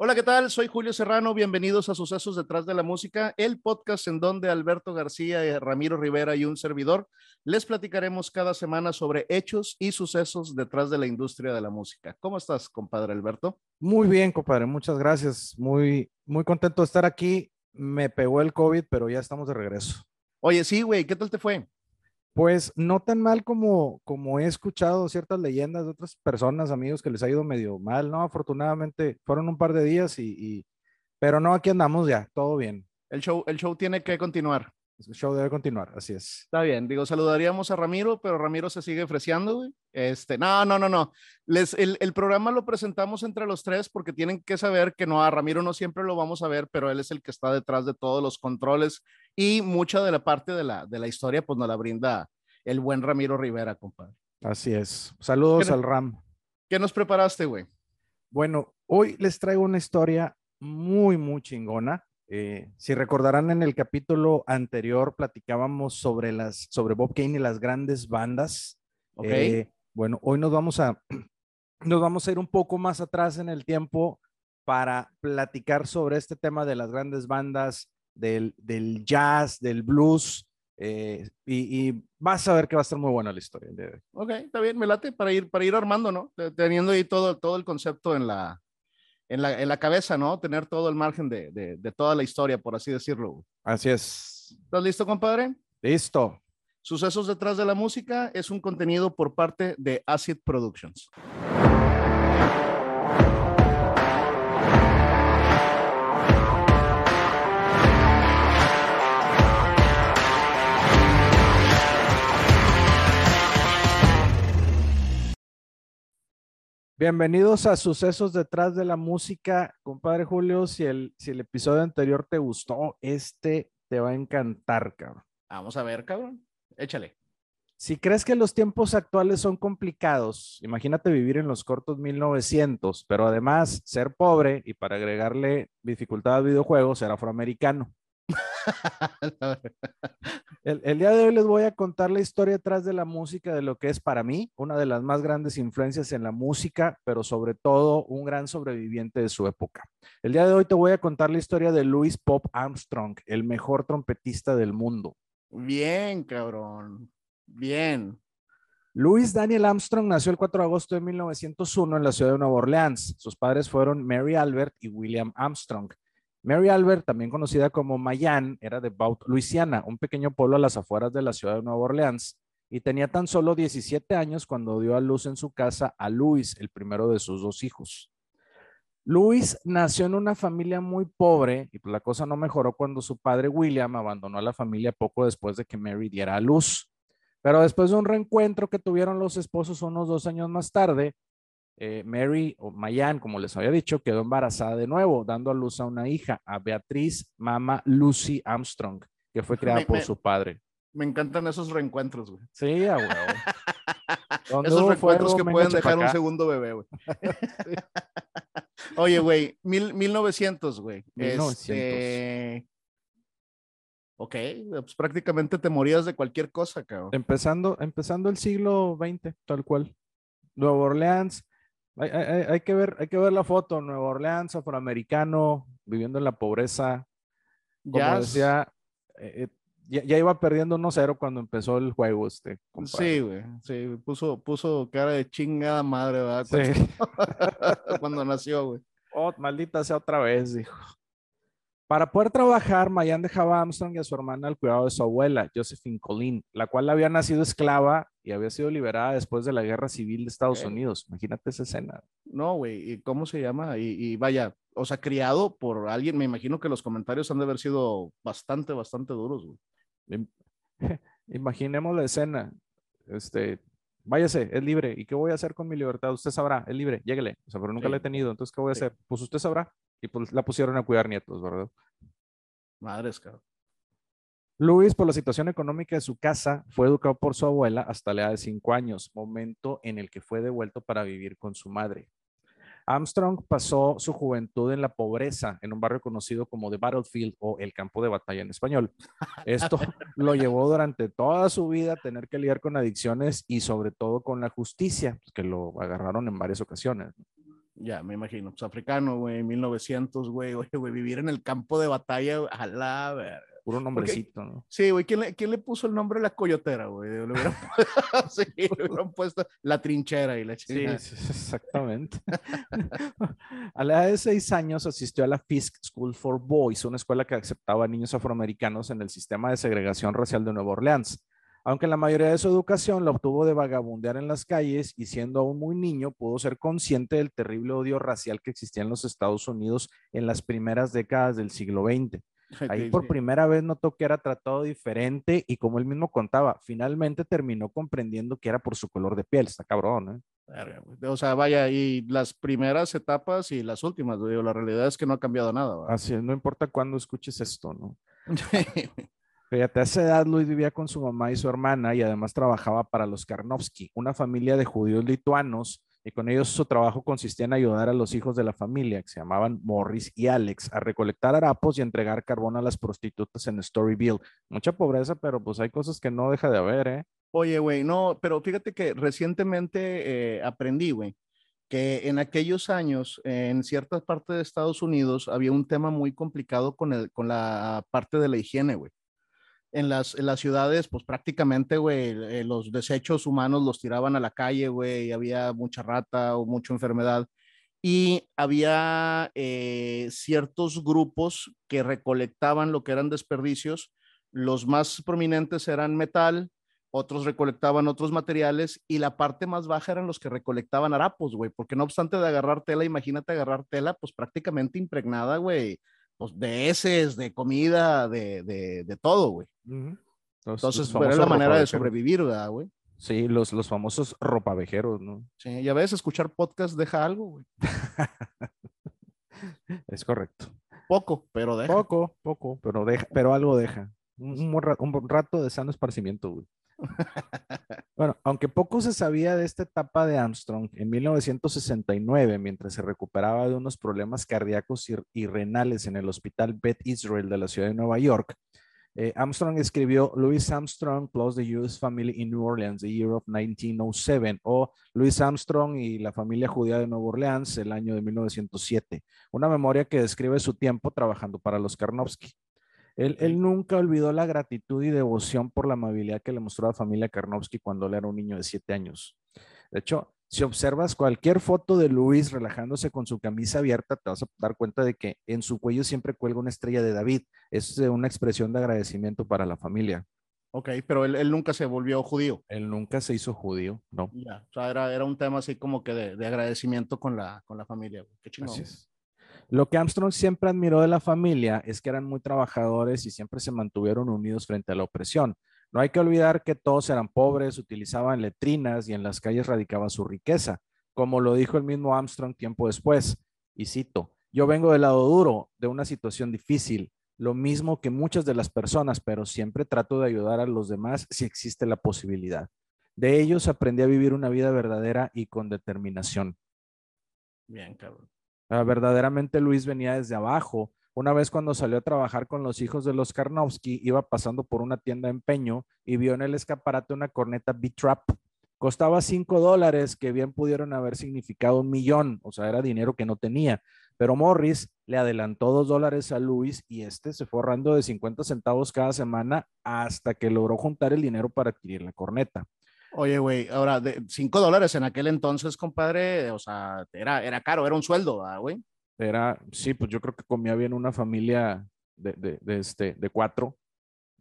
Hola, ¿qué tal? Soy Julio Serrano. Bienvenidos a Sucesos detrás de la música, el podcast en donde Alberto García, Ramiro Rivera y un servidor les platicaremos cada semana sobre hechos y sucesos detrás de la industria de la música. ¿Cómo estás, compadre Alberto? Muy bien, compadre. Muchas gracias. Muy, muy contento de estar aquí. Me pegó el COVID, pero ya estamos de regreso. Oye, sí, güey, ¿qué tal te fue? Pues no tan mal como, como he escuchado ciertas leyendas de otras personas, amigos, que les ha ido medio mal, ¿no? Afortunadamente fueron un par de días y, pero no, aquí andamos ya, todo bien. El show, el show tiene que continuar. El show debe continuar, así es. Está bien, digo, saludaríamos a Ramiro, pero Ramiro se sigue ofreciendo, güey. Este, no, no, no, no. Les, el, el, programa lo presentamos entre los tres porque tienen que saber que no, a Ramiro no siempre lo vamos a ver, pero él es el que está detrás de todos los controles y mucha de la parte de la, de la historia, pues nos la brinda el buen Ramiro Rivera, compadre. Así es. Saludos al Ram. ¿Qué nos preparaste, güey? Bueno, hoy les traigo una historia muy, muy chingona. Eh, si recordarán en el capítulo anterior platicábamos sobre las sobre Bob Kane y las grandes bandas. Okay. Eh, bueno, hoy nos vamos a nos vamos a ir un poco más atrás en el tiempo para platicar sobre este tema de las grandes bandas, del, del jazz, del blues, eh, y, y, vas a ver que va a estar muy buena la historia. De ok, está bien, me late para ir, para ir armando, ¿no? Teniendo ahí todo, todo el concepto en la, en la, en la cabeza, ¿no? Tener todo el margen de, de, de, toda la historia, por así decirlo. Así es. ¿Estás listo, compadre? Listo. Sucesos detrás de la música es un contenido por parte de Acid Productions. Bienvenidos a Sucesos detrás de la música, compadre Julio. Si el, si el episodio anterior te gustó, este te va a encantar, cabrón. Vamos a ver, cabrón. Échale. Si crees que los tiempos actuales son complicados, imagínate vivir en los cortos 1900, pero además ser pobre y para agregarle dificultad al videojuego, ser afroamericano. el, el, día de hoy les voy a contar la historia detrás de la música, de lo que es para mí una de las más grandes influencias en la música, pero sobre todo un gran sobreviviente de su época. El día de hoy te voy a contar la historia de Louis Pop Armstrong, el mejor trompetista del mundo. Bien, cabrón. Bien. Louis Daniel Armstrong nació el 4 de agosto de 1901 en la ciudad de Nueva Orleans. Sus padres fueron Mary Albert y William Armstrong. Mary Albert, también conocida como Mayan, era de Baut, Luisiana, un pequeño pueblo a las afueras de la ciudad de Nueva Orleans, y tenía tan solo 17 años cuando dio a luz en su casa a Louis, el primero de sus dos hijos. Louis nació en una familia muy pobre y pues la cosa no mejoró cuando su padre William abandonó a la familia poco después de que Mary diera a luz. Pero después de un reencuentro que tuvieron los esposos unos dos años más tarde, eh, Mary o Mayan, como les había dicho, quedó embarazada de nuevo, dando a luz a una hija, a Beatriz Mama Lucy Armstrong, que fue creada Me- por me- su padre. Me encantan esos reencuentros, güey. Sí, a huevo. Esos reencuentros que pueden dejar un segundo bebé, güey. Oye, güey, mil, 1900, güey. 1900. Este... Ok, pues prácticamente te morías de cualquier cosa, cabrón. Empezando, empezando el siglo XX, tal cual. Nueva Orleans, hay, hay- hay- que ver, hay que ver la foto, Nueva Orleans, afroamericano, viviendo en la pobreza. Como Ya, decía, eh, eh, ya, ya iba perdiendo 1-0 cuando empezó el juego este. compadre. Sí, güey, sí, puso, puso cara de chingada madre, ¿verdad? Sí. Cuando, cuando nació, güey. Oh, maldita sea otra vez, dijo. Para poder trabajar, Mayan dejaba a Armstrong y a su hermana al cuidado de su abuela, Josephine Colleen, la cual había nacido esclava y había sido liberada después de la guerra civil de Estados Ok. Unidos. Imagínate esa escena. No, güey, ¿y cómo se llama? Y, y vaya, o sea, criado por alguien, me imagino que los comentarios han de haber sido bastante, bastante duros, güey. Im- Imaginemos la escena. Este, váyase, es libre. ¿Y qué voy a hacer con mi libertad? Usted sabrá, es libre, lléguele. O sea, pero nunca Sí. la he tenido. Entonces, ¿qué voy a Sí. hacer? Pues usted sabrá. Y pues la pusieron a cuidar nietos, ¿verdad? Madres, cabrón. Luis, por la situación económica de su casa, fue educado por su abuela hasta la edad de cinco años, momento en el que fue devuelto para vivir con su madre. Armstrong pasó su juventud en la pobreza, en un barrio conocido como The Battlefield o el campo de batalla en español. Esto lo llevó durante toda su vida a tener que lidiar con adicciones y sobre todo con la justicia, pues, que lo agarraron en varias ocasiones. Ya, me imagino. Pues africano, güey, 1900, güey, güey, vivir en el campo de batalla, a la verga. Puro nombrecito, ¿no? Sí, güey, ¿quién le, ¿quién le, puso el nombre a la coyotera, güey? Le hubieran, sí, le hubieran puesto la trinchera y la chingada. Sí, exactamente. a la edad de seis años asistió a la Fisk School for Boys, una escuela que aceptaba a niños afroamericanos en el sistema de segregación racial de Nueva Orleans. Aunque la mayoría de su educación la obtuvo de vagabundear en las calles y siendo aún muy niño, pudo ser consciente del terrible odio racial que existía en los Estados Unidos en las primeras décadas del siglo XX. Ahí por primera vez notó que era tratado diferente y como él mismo contaba, finalmente terminó comprendiendo que era por su color de piel. Está cabrón, ¿eh? O sea, vaya, y las primeras etapas y las últimas, digo, la realidad es que no ha cambiado nada. Así es, no importa cuándo escuches esto, ¿no? Fíjate, a esa edad Luis vivía con su mamá y su hermana y además trabajaba para los Karnovsky, una familia de judíos lituanos, y con ellos su trabajo consistía en ayudar a los hijos de la familia, que se llamaban Morris y Alex, a recolectar harapos y entregar carbón a las prostitutas en Storyville. Mucha pobreza, pero pues hay cosas que no deja de haber, ¿eh? Oye, güey, no, pero fíjate que recientemente eh, aprendí, güey, que en aquellos años, en ciertas partes de Estados Unidos, había un tema muy complicado con, el, con la parte de la higiene, güey en las, las ciudades, pues prácticamente, güey, eh, los desechos humanos los tiraban a la calle, güey, y había mucha rata o mucha enfermedad. Y había eh, ciertos grupos que recolectaban lo que eran desperdicios. Los más prominentes eran metal, otros recolectaban otros materiales y la parte más baja eran los que recolectaban harapos, güey, porque no obstante de agarrar tela, imagínate agarrar tela, pues prácticamente impregnada, güey, pues, de heces, de comida, de, de, de todo, güey. Entonces, era la manera de sobrevivir, ¿verdad, güey? Sí, los, los famosos ropavejeros, ¿no? Sí, ya ves, escuchar podcast deja algo, güey. es correcto. Poco, pero deja. Poco, poco, pero deja, pero algo deja. Un, un rato de sano esparcimiento, güey. Bueno, aunque poco se sabía de esta etapa de Armstrong, en 1969, mientras se recuperaba de unos problemas cardíacos y, renales en el hospital Beth Israel de la ciudad de Nueva York, eh, Armstrong escribió Louis Armstrong plus the U.S. Family in New Orleans, the year of 1907, o Louis Armstrong y la familia judía de Nueva Orleans, el año de 1907, una memoria que describe su tiempo trabajando para los Karnowski. Él, nunca olvidó la gratitud y devoción por la amabilidad que le mostró a la familia Karnowski cuando él era un niño de siete años. De hecho, si observas cualquier foto de Luis relajándose con su camisa abierta, te vas a dar cuenta de que en su cuello siempre cuelga una estrella de David. Es una expresión de agradecimiento para la familia. Ok, pero él, nunca se volvió judío. Él nunca se hizo judío, no. Ya, o sea, era, un tema así como que de, agradecimiento con la, con la familia. Qué chingón. Lo que Armstrong siempre admiró de la familia es que eran muy trabajadores y siempre se mantuvieron unidos frente a la opresión. No hay que olvidar que todos eran pobres, utilizaban letrinas y en las calles radicaba su riqueza, como lo dijo el mismo Armstrong tiempo después. Y cito, yo vengo del lado duro, de una situación difícil, lo mismo que muchas de las personas, pero siempre trato de ayudar a los demás si existe la posibilidad. De ellos aprendí a vivir una vida verdadera y con determinación. Bien, cabrón. Ah, verdaderamente Luis venía desde abajo. Una vez cuando salió a trabajar con los hijos de los Karnowski, iba pasando por una tienda de empeño y vio en el escaparate una corneta B-Trap. Costaba cinco dólares, que bien pudieron haber significado un millón, o sea, era dinero que no tenía. Pero Morris le adelantó dos dólares a Luis y este se fue ahorrando de 50 centavos cada semana hasta que logró juntar el dinero para adquirir la corneta. Oye, güey, ahora, de 5 dólares en aquel entonces, compadre, o sea, era, era caro, era un sueldo, güey? Era, sí, pues yo creo que comía bien una familia de, de, de este, de cuatro.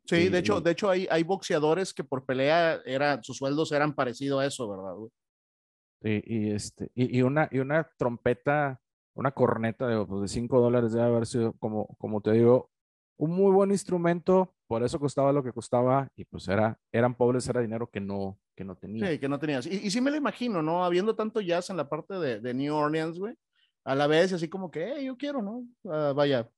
Sí, de hecho, de hecho hay, hay boxeadores que por pelea era, sus sueldos eran parecidos a eso, ¿verdad? Güey? Sí, y, este, y, y, una, y una trompeta, una corneta de, pues de 5 dólares debe haber sido, como, como te digo, un muy buen instrumento, por eso costaba lo que costaba y pues era, eran pobres, era dinero que no, que no tenía. Sí, que no tenías. Y, sí me lo imagino, ¿no? Habiendo tanto jazz en la parte de, de New Orleans, güey, a la vez así como que, yo quiero, ¿no? Uh, vaya.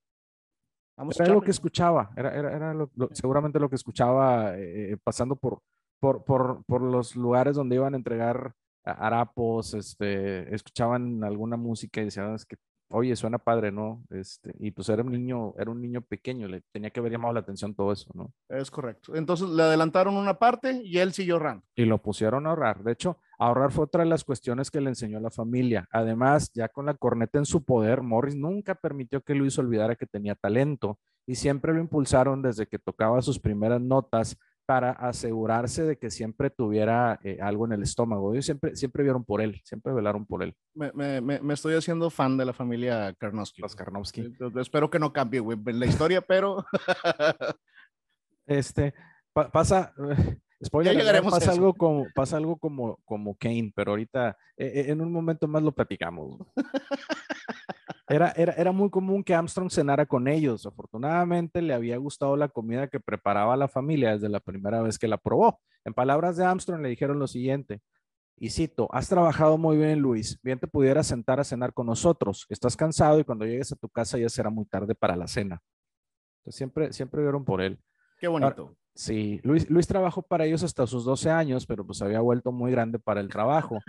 Vamos era lo que escuchaba, era, era, era lo, seguramente lo que escuchaba eh, pasando por, por, por, por, los lugares donde iban a entregar harapos, este, escuchaban alguna música y decían, es que oye, suena padre, ¿no? Este, y pues era un niño, era un niño pequeño, le tenía que haber llamado la atención todo eso, ¿no? Es correcto. Entonces le adelantaron una parte y él siguió ahorrando. Y lo pusieron a ahorrar. De hecho, ahorrar fue otra de las cuestiones que le enseñó la familia. Además, ya con la corneta en su poder, Morris nunca permitió que Luis olvidara que tenía talento y siempre lo impulsaron desde que tocaba sus primeras notas para asegurarse de que siempre tuviera eh, algo en el estómago. Ellos siempre, siempre vieron por él, siempre velaron por él. Me, me, me estoy haciendo fan de la familia Karnowski. Los Karnowski. Espero que no cambie, güey, la historia, pero... este, pa pasa... Spoiler, ya llegaremos pasa, algo como, pasa algo como, como Kane, pero ahorita eh, en un momento más lo platicamos. Era, era, era, muy común que Armstrong cenara con ellos. Afortunadamente le había gustado la comida que preparaba la familia desde la primera vez que la probó. En palabras de Armstrong le dijeron lo siguiente, y cito, has trabajado muy bien, Luis. Bien te pudieras sentar a cenar con nosotros. Estás cansado y cuando llegues a tu casa ya será muy tarde para la cena. Entonces, siempre, siempre vieron por él. Qué bonito. sí, Luis, Luis trabajó para ellos hasta sus 12 años, pero pues había vuelto muy grande para el trabajo.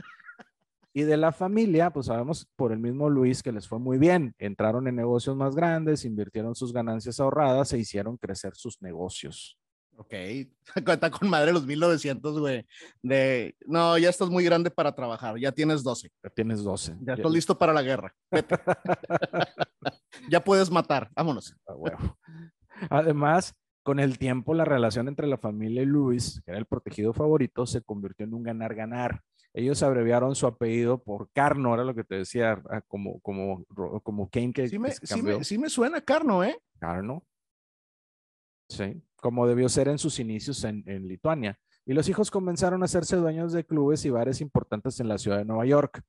Y de la familia, pues sabemos por el mismo Luis que les fue muy bien. Entraron en negocios más grandes, invirtieron sus ganancias ahorradas e hicieron crecer sus negocios. Ok, cuenta con madre los 1900, güey. De, no, ya estás muy grande para trabajar, ya tienes 12. Ya tienes 12. Ya estás listo para la guerra. ya puedes matar, vámonos. Además, con el tiempo, la relación entre la familia y Luis, que era el protegido favorito, se convirtió en un ganar-ganar ellos abreviaron su apellido por Carno, era lo que te decía, ah, como, como, como Kane que, sí me, Sí me, suena Carno, ¿eh? Carno. Sí, como debió ser en sus inicios en, en Lituania. Y los hijos comenzaron a hacerse dueños de clubes y bares importantes en la ciudad de Nueva York.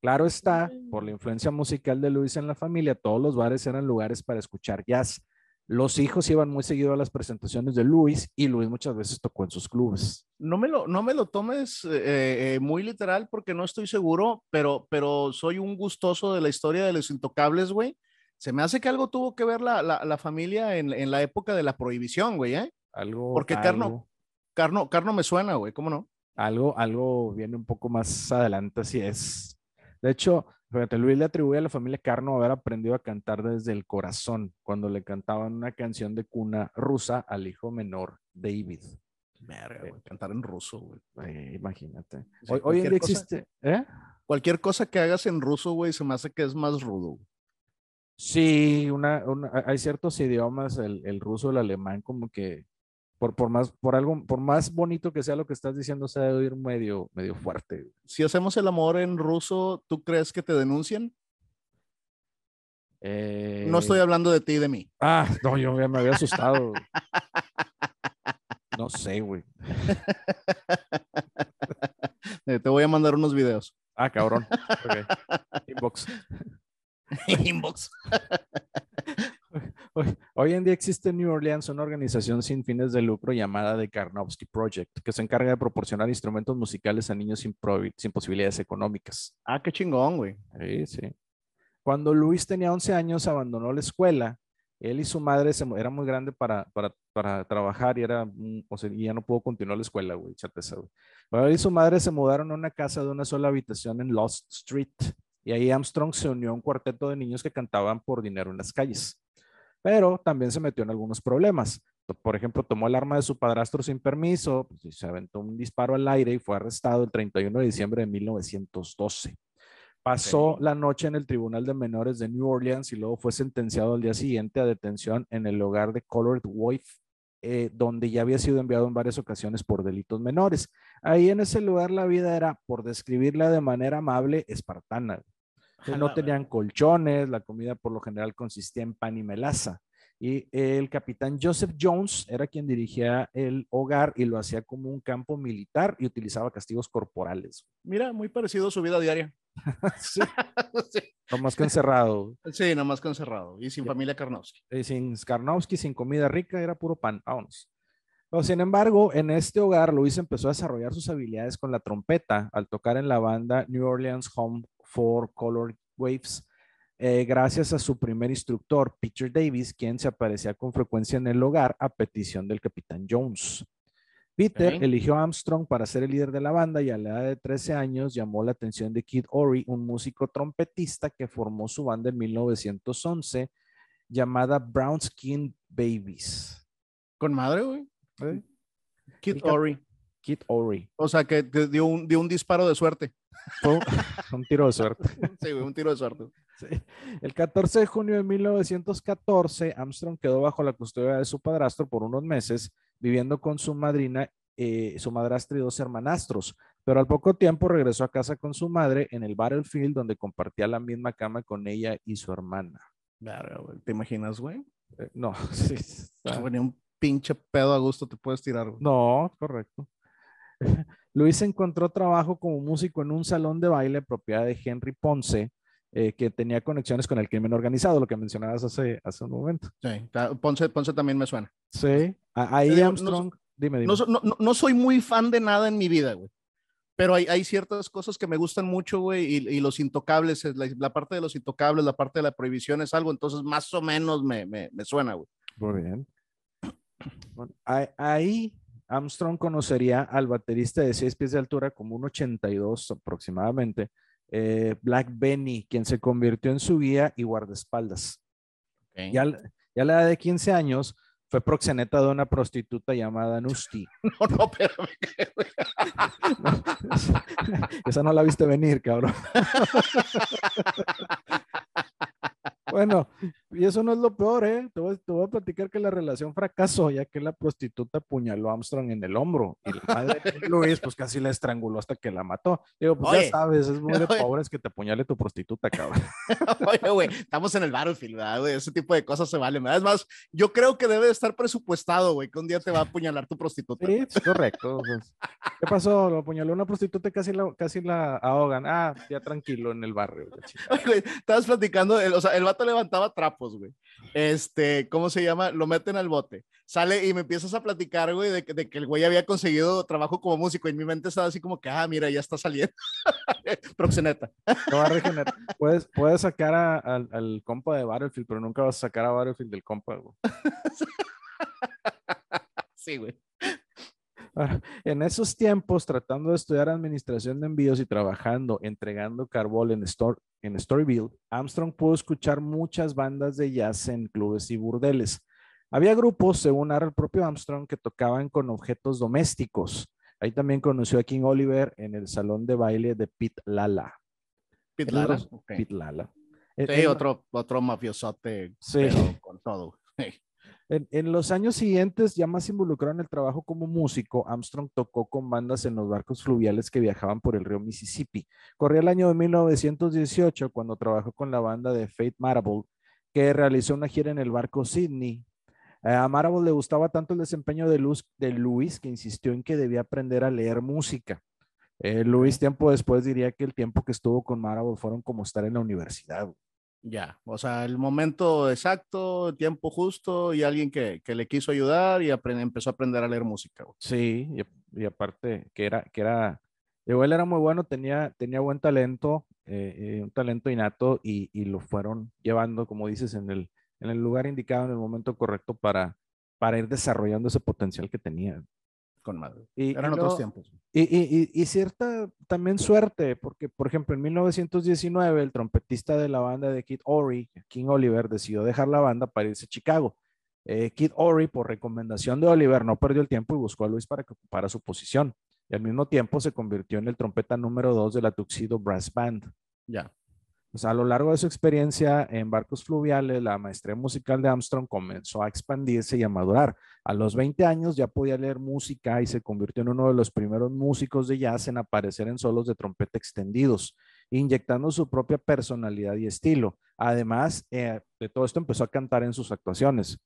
Claro está, por la influencia musical de Luis en la familia, todos los bares eran lugares para escuchar jazz. Los hijos iban muy seguido a las presentaciones de Luis y Luis muchas veces tocó en sus clubes. No me lo, no me lo tomes eh, eh, muy literal porque no estoy seguro, pero, pero soy un gustoso de la historia de los intocables, güey. Se me hace que algo tuvo que ver la, la, familia en, en, la época de la prohibición, güey, ¿eh? Algo. Porque Carno, Carno, Carno me suena, güey, ¿cómo no? Algo, algo viene un poco más adelante, así es. De hecho, Fíjate, Luis le atribuye a la familia Carno haber aprendido a cantar desde el corazón cuando le cantaban una canción de cuna rusa al hijo menor, David. Verga, güey, cantar en ruso, güey. imagínate. hoy, en día existe, ¿eh? Cualquier cosa que hagas en ruso, güey, se me hace que es más rudo. Sí, una, hay ciertos idiomas, el, el ruso, el alemán, como que por, por, más, por algo, por más bonito que sea lo que estás diciendo, se debe oír medio, medio fuerte. Si hacemos el amor en ruso, ¿tú crees que te denuncian? No estoy eh, hablando de ti y de mí. Ah, no, yo me había asustado. no sé, güey. Eh, te voy a mandar unos videos. Ah, cabrón. Inbox. Inbox. Hoy, en día existe en New Orleans una organización sin fines de lucro llamada The Karnowski Project, que se encarga de proporcionar instrumentos musicales a niños sin, sin posibilidades económicas. Ah, qué chingón, güey. Sí, sí. Cuando Luis tenía 11 años, abandonó la escuela. Él y su madre se, era muy grande para, para, para trabajar y, era, o sea, ya no pudo continuar la escuela, güey, chateza, güey. Él y su madre se mudaron a una casa de una sola habitación en Lost Street. Y ahí Armstrong se unió a un cuarteto de niños que cantaban por dinero en las calles pero también se metió en algunos problemas. Por ejemplo, tomó el arma de su padrastro sin permiso, pues, se aventó un disparo al aire y fue arrestado el 31 de diciembre de 1912. Pasó la noche en el Tribunal de Menores de New Orleans y luego fue sentenciado al día siguiente a detención en el hogar de Colored Wife, eh, donde ya había sido enviado en varias ocasiones por delitos menores. Ahí en ese lugar la vida era, por describirla de manera amable, espartana no tenían colchones, la comida por lo general consistía en pan y melaza. Y el capitán Joseph Jones era quien dirigía el hogar y lo hacía como un campo militar y utilizaba castigos corporales. Mira, muy parecido a su vida diaria. sí. No más que encerrado. Sí, no más que encerrado. Y sin familia Karnowski. Y sin Karnowski, sin comida rica, era puro pan. Vámonos. Pero, sin embargo, en este hogar, Luis empezó a desarrollar sus habilidades con la trompeta al tocar en la banda New Orleans Home for Color Waves, eh, gracias a su primer instructor, Peter Davis, quien se aparecía con frecuencia en el hogar a petición del capitán Jones. Peter eligió a Armstrong para ser el líder de la banda y a la edad de 13 años llamó la atención de Kid Ory, un músico trompetista que formó su banda en 1911 llamada Brown Skin Babies. Con madre, güey. ¿Eh? Kid Ory. Kid Ory. O sea, que que dio un, dio un disparo de suerte. Fue un, un tiro de suerte. Sí, un tiro de suerte. Sí. El 14 de junio de 1914, Armstrong quedó bajo la custodia de su padrastro por unos meses, viviendo con su madrina, eh, su madrastra y dos hermanastros. Pero al poco tiempo regresó a casa con su madre en el Battlefield, donde compartía la misma cama con ella y su hermana. ¿Te imaginas, güey? Eh, no, sí, un pinche pedo a gusto te puedes tirar, güey. no, correcto. Luis encontró trabajo como músico en un salón de baile propiedad de Henry Ponce, eh, que tenía conexiones con el crimen organizado, lo que mencionabas hace, hace un momento. Sí, Ponce, Ponce también me suena. Sí, ahí digo, no Armstrong, dime, dime. No, no, no- soy muy fan de nada en mi vida, güey. Pero hay, hay ciertas cosas que me gustan mucho, güey, y, y los intocables, es la, la parte de los intocables, la parte de la prohibición es algo, entonces más o menos me, me, me suena, güey. Muy bien. Bueno, ahí Armstrong conocería al baterista de 6 pies de altura, como un 82 aproximadamente, eh, Black Benny, quien se convirtió en su guía y guardaespaldas. Ya, al- ya a la edad de 15 años fue proxeneta de una prostituta llamada Nusti. No, no, espérame. güey. Esa no la viste venir, cabrón. Bueno, y eso no es lo peor, ¿eh? Te voy, te voy a platicar que la relación fracasó, ya que la prostituta apuñaló a Armstrong en el hombro y la madre de Luis, pues casi la estranguló hasta que la mató. Digo, pues Oye. ya sabes, es muy de Oye. pobres que te apuñale tu prostituta, cabrón. Oye, güey, estamos en el Battlefield, ¿verdad, güey? Ese tipo de cosas se valen. Es más, yo creo que debe de estar presupuestado, güey, que un día te va a apuñalar tu prostituta. Sí, es correcto. pues. ¿Qué pasó? Lo apuñaló una prostituta y casi la, casi la ahogan. Ah, ya tranquilo en el barrio. Oye, güey, estabas platicando, el- o sea, el vato levantaba trapos, güey. Este, ¿cómo se llama? Lo meten al bote. Sale y me empiezas a platicar, güey, de, que- de que el güey había conseguido trabajo como músico. Y en mi mente estaba así como que, ah, mira, ya está saliendo. Proxeneta. Regenerar. Puedes, puedes sacar a- al, al compa de Battlefield, pero nunca vas a sacar a Battlefield del compa. güey. Sí, güey. En esos tiempos, tratando de estudiar administración de envíos y trabajando entregando carbol en, Stor- en Storyville, Armstrong pudo escuchar muchas bandas de jazz en clubes y burdeles. Había grupos, según el propio Armstrong, que tocaban con objetos domésticos. Ahí también conoció a King Oliver en el salón de baile de Pete Lala. Los- Ok. Pete Lala. Sí, en- otro, otro mafiosote, Sí. pero con todo. en los años siguientes, ya más involucrado en el trabajo como músico, Armstrong tocó con bandas en los barcos fluviales que viajaban por el río Mississippi. Corría el año de 1918 cuando trabajó con la banda de Faith Marable, que realizó una gira en el barco Sydney. Eh, a Marable le gustaba tanto el desempeño de, Luz, de Luis que insistió en que debía aprender a leer música. Eh, Luis tiempo después diría que el tiempo que estuvo con Marable fueron como estar en la universidad. Ya, o sea, el momento exacto, el tiempo justo y alguien que, que le quiso ayudar y empezó a aprender a leer música. güey. Sí, y, y aparte que era, que era, digo, él era muy bueno, tenía, tenía buen talento, eh, eh, un talento innato y, y lo fueron llevando, como dices, en el, en el lugar indicado, en el momento correcto para, para ir desarrollando ese potencial que tenía. Con madre. Y, Eran y otros tiempos. y, y- y- y cierta también suerte, porque por ejemplo en 1919 el trompetista de la banda de Kid Ory, King Oliver, decidió dejar la banda para irse a Chicago. Eh, Kid Ory, por recomendación de Oliver, no perdió el tiempo y buscó a Luis para que ocupara su posición. Y al mismo tiempo se convirtió en el trompeta número dos de la Tuxedo Brass Band. Ya. A lo largo de su experiencia en barcos fluviales, la maestría musical de Armstrong comenzó a expandirse y a madurar. A los 20 años ya podía leer música y se convirtió en uno de los primeros músicos de jazz en aparecer en solos de trompeta extendidos, inyectando su propia personalidad y estilo. Además, eh, de todo esto empezó a cantar en sus actuaciones.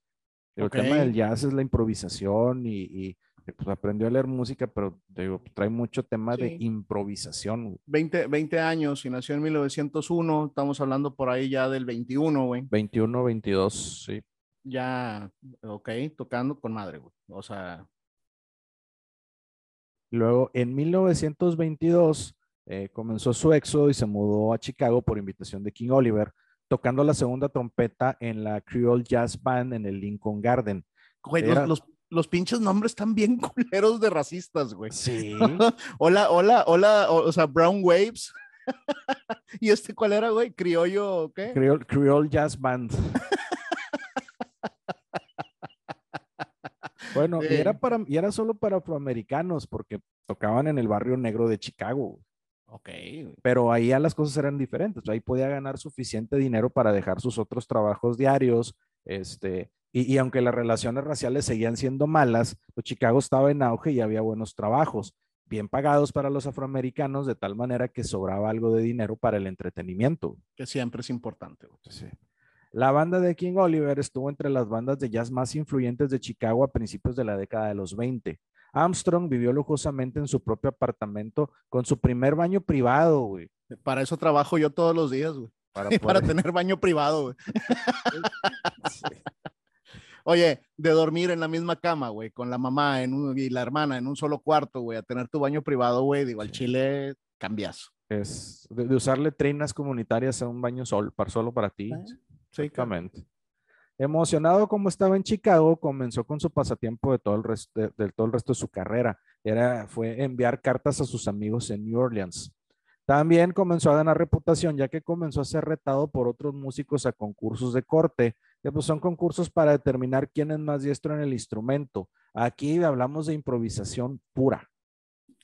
El Ok. tema del jazz es la improvisación y, y, pues, aprendió a leer música, pero digo, trae mucho tema de improvisación. güey. 20, 20 años y nació en 1901, estamos hablando por ahí ya del 21, güey. 21, 22, sí. Ya, ok, tocando con madre, güey. O sea, Luego, en 1922, eh, comenzó su éxodo y se mudó a Chicago por invitación de King Oliver, tocando la segunda trompeta en la Creole Jazz Band en el Lincoln Garden. güey, Era- los, los los pinches nombres están bien culeros de racistas, güey. Sí. hola, hola, hola, o, o sea, Brown Waves. ¿Y este cuál era, güey? ¿Criollo qué? Creole, Creole Jazz Band. Bueno, y era, para, y era solo para afroamericanos porque tocaban en el barrio negro de Chicago. Ok, güey. Pero ahí ya las cosas eran diferentes. Ahí podía ganar suficiente dinero para dejar sus otros trabajos diarios. Este, y, y aunque las relaciones raciales seguían siendo malas, pues Chicago estaba en auge y había buenos trabajos, bien pagados para los afroamericanos, de tal manera que sobraba algo de dinero para el entretenimiento. que siempre es importante. Sí. La banda de King Oliver estuvo entre las bandas de jazz más influyentes de Chicago a principios de la década de los 20. Armstrong vivió lujosamente en su propio apartamento con su primer baño privado, güey. Para eso trabajo yo todos los días, güey. Para Para poder- tener baño privado, güey. Sí. Oye, de dormir en la misma cama, güey, con la mamá en un- y la hermana en un solo cuarto, güey, a tener tu baño privado, güey, digo, al Sí. chile, cambiazo. Es de, de usar letrinas comunitarias a un baño sol, para, solo para ti. Ah, Sí. Exactamente. Emocionado como estaba en Chicago, comenzó con su pasatiempo de todo el resto de, de todo el resto de su carrera. Era, fue enviar cartas a sus amigos en New Orleans. También comenzó a ganar reputación, ya que comenzó a ser retado por otros músicos a concursos de corte, que pues son concursos para determinar quién es más diestro en el instrumento. Aquí hablamos de improvisación pura.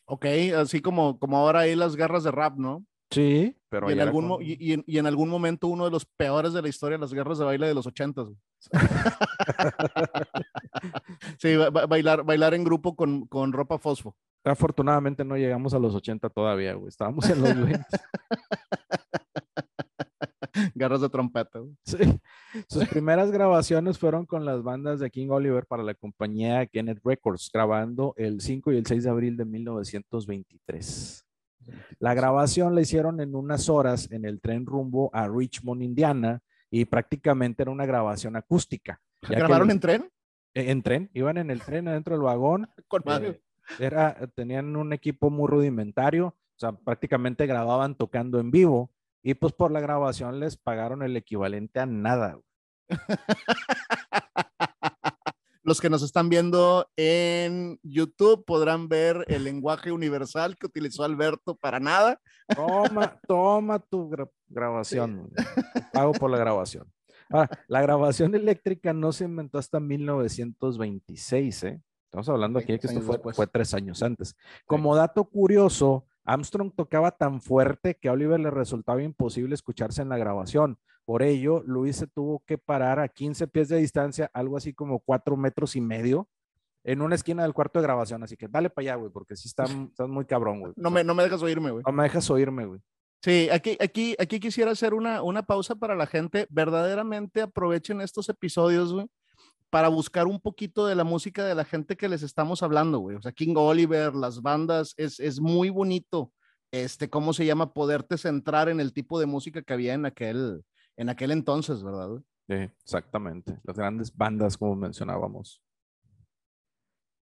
Ok, así como, como ahora hay las guerras de rap, ¿no? Sí, pero y, en algún, con- y, y en, y en algún momento uno de los peores de la historia, las guerras de baile de los ochentas. güey. sí, ba- ba- bailar, bailar en grupo con, con ropa fosfo. Afortunadamente no llegamos a los 80 todavía, güey. Estábamos en los 20. Garras de trompeta. güey. Sí. Sus primeras grabaciones fueron con las bandas de King Oliver para la compañía Kenneth Records, grabando el 5 y el 6 de abril de 1923. La grabación la hicieron en unas horas en el tren rumbo a Richmond, Indiana, y prácticamente era una grabación acústica. que ¿Grabaron en tren? en, en tren, iban en el tren adentro del vagón. Con eh, era, tenían un equipo muy rudimentario, o sea, prácticamente grababan tocando en vivo, y pues por la grabación les pagaron el equivalente a nada. Los que nos están viendo en YouTube podrán ver el lenguaje universal que utilizó Alberto para nada. Toma, toma tu gra- grabación. te Pago por la grabación. Ahora, la grabación eléctrica no se inventó hasta 1926, ¿eh? Estamos hablando aquí de que 20 esto fue, fue tres años antes. Como dato curioso, Armstrong tocaba tan fuerte que a Oliver le resultaba imposible escucharse en la grabación. Por ello, Luis se tuvo que parar a 15 pies de distancia, algo así como cuatro metros y medio, en una esquina del cuarto de grabación. Así que dale para allá, güey, porque sí estás estás muy cabrón, güey. No me, no me dejas oírme, güey. No me dejas oírme, güey. Sí, aquí, aquí, aquí quisiera hacer una, una pausa para la gente. Verdaderamente aprovechen estos episodios, güey, para buscar un poquito de la música de la gente que les estamos hablando, güey. O sea, King Oliver, las bandas, es, es muy bonito, este, ¿cómo se llama? Poderte centrar en el tipo de música que había en aquel, en aquel entonces, ¿verdad? Sí, exactamente. Las grandes bandas, como mencionábamos.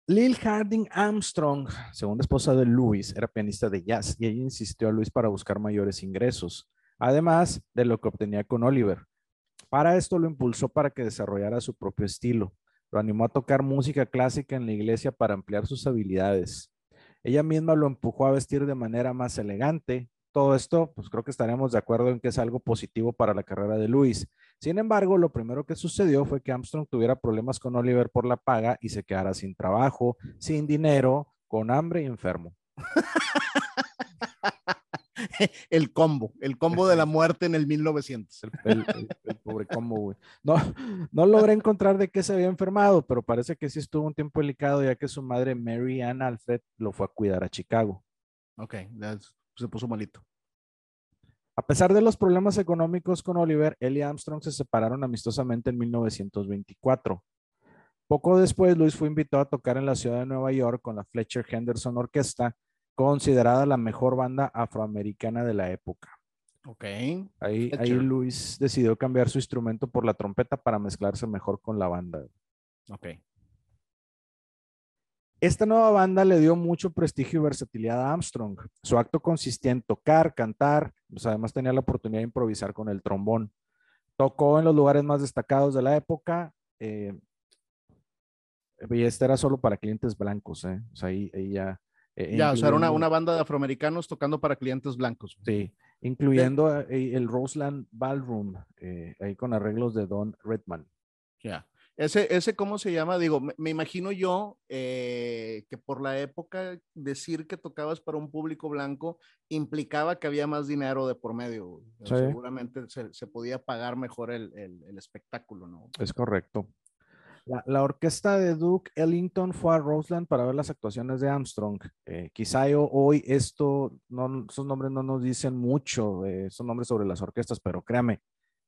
Lil Harding Armstrong, segunda esposa de Louis, era pianista de jazz y ella insistió a Luis para buscar mayores ingresos, además de lo que obtenía con Oliver. Para esto lo impulsó para que desarrollara su propio estilo. Lo animó a tocar música clásica en la iglesia para ampliar sus habilidades. Ella misma lo empujó a vestir de manera más elegante. Todo esto, pues creo que estaremos de acuerdo en que es algo positivo para la carrera de Luis. Sin embargo, lo primero que sucedió fue que Armstrong tuviera problemas con Oliver por la paga y se quedara sin trabajo, sin dinero, con hambre y enfermo. El combo, el combo de la muerte en el 1900. El, el- el- el pobre combo, güey. No, no logré encontrar de qué se había enfermado, pero parece que sí estuvo un tiempo delicado ya que su madre Mary Ann Alfred lo fue a cuidar a Chicago. Ok, ya se puso malito. A pesar de los problemas económicos con Oliver, él y Armstrong se separaron amistosamente en 1924. Poco después, Luis fue invitado a tocar en la ciudad de Nueva York con la Fletcher Henderson Orquesta, considerada la mejor banda afroamericana de la época. Ok. Ahí, ahí. Luis decidió cambiar su instrumento por la trompeta para mezclarse mejor con la banda. Ok. Esta nueva banda le dio mucho prestigio y versatilidad a Armstrong. Su acto consistía en tocar, cantar, pues además tenía la oportunidad de improvisar con el trombón. Tocó en los lugares más destacados de la época. eh, Y este era solo para clientes blancos, ¿eh? O sea, ahí, ahí ya. eh, ya, o sea, era una, una, banda de afroamericanos tocando para clientes blancos. Sí, incluyendo eh, el Roseland Ballroom, eh, ahí con arreglos de Don Redman. Ya. Ese, ese, ¿cómo se llama? Digo, me, me imagino yo eh, que por la época decir que tocabas para un público blanco implicaba que había más dinero de por medio. Sí. Seguramente se, se, podía pagar mejor el, el, el, espectáculo, ¿no? Es correcto. La, la, orquesta de Duke Ellington fue a Roseland para ver las actuaciones de Armstrong. Eh, quizá yo, hoy esto, no, esos nombres no nos dicen mucho, eh, son nombres sobre las orquestas, pero créame,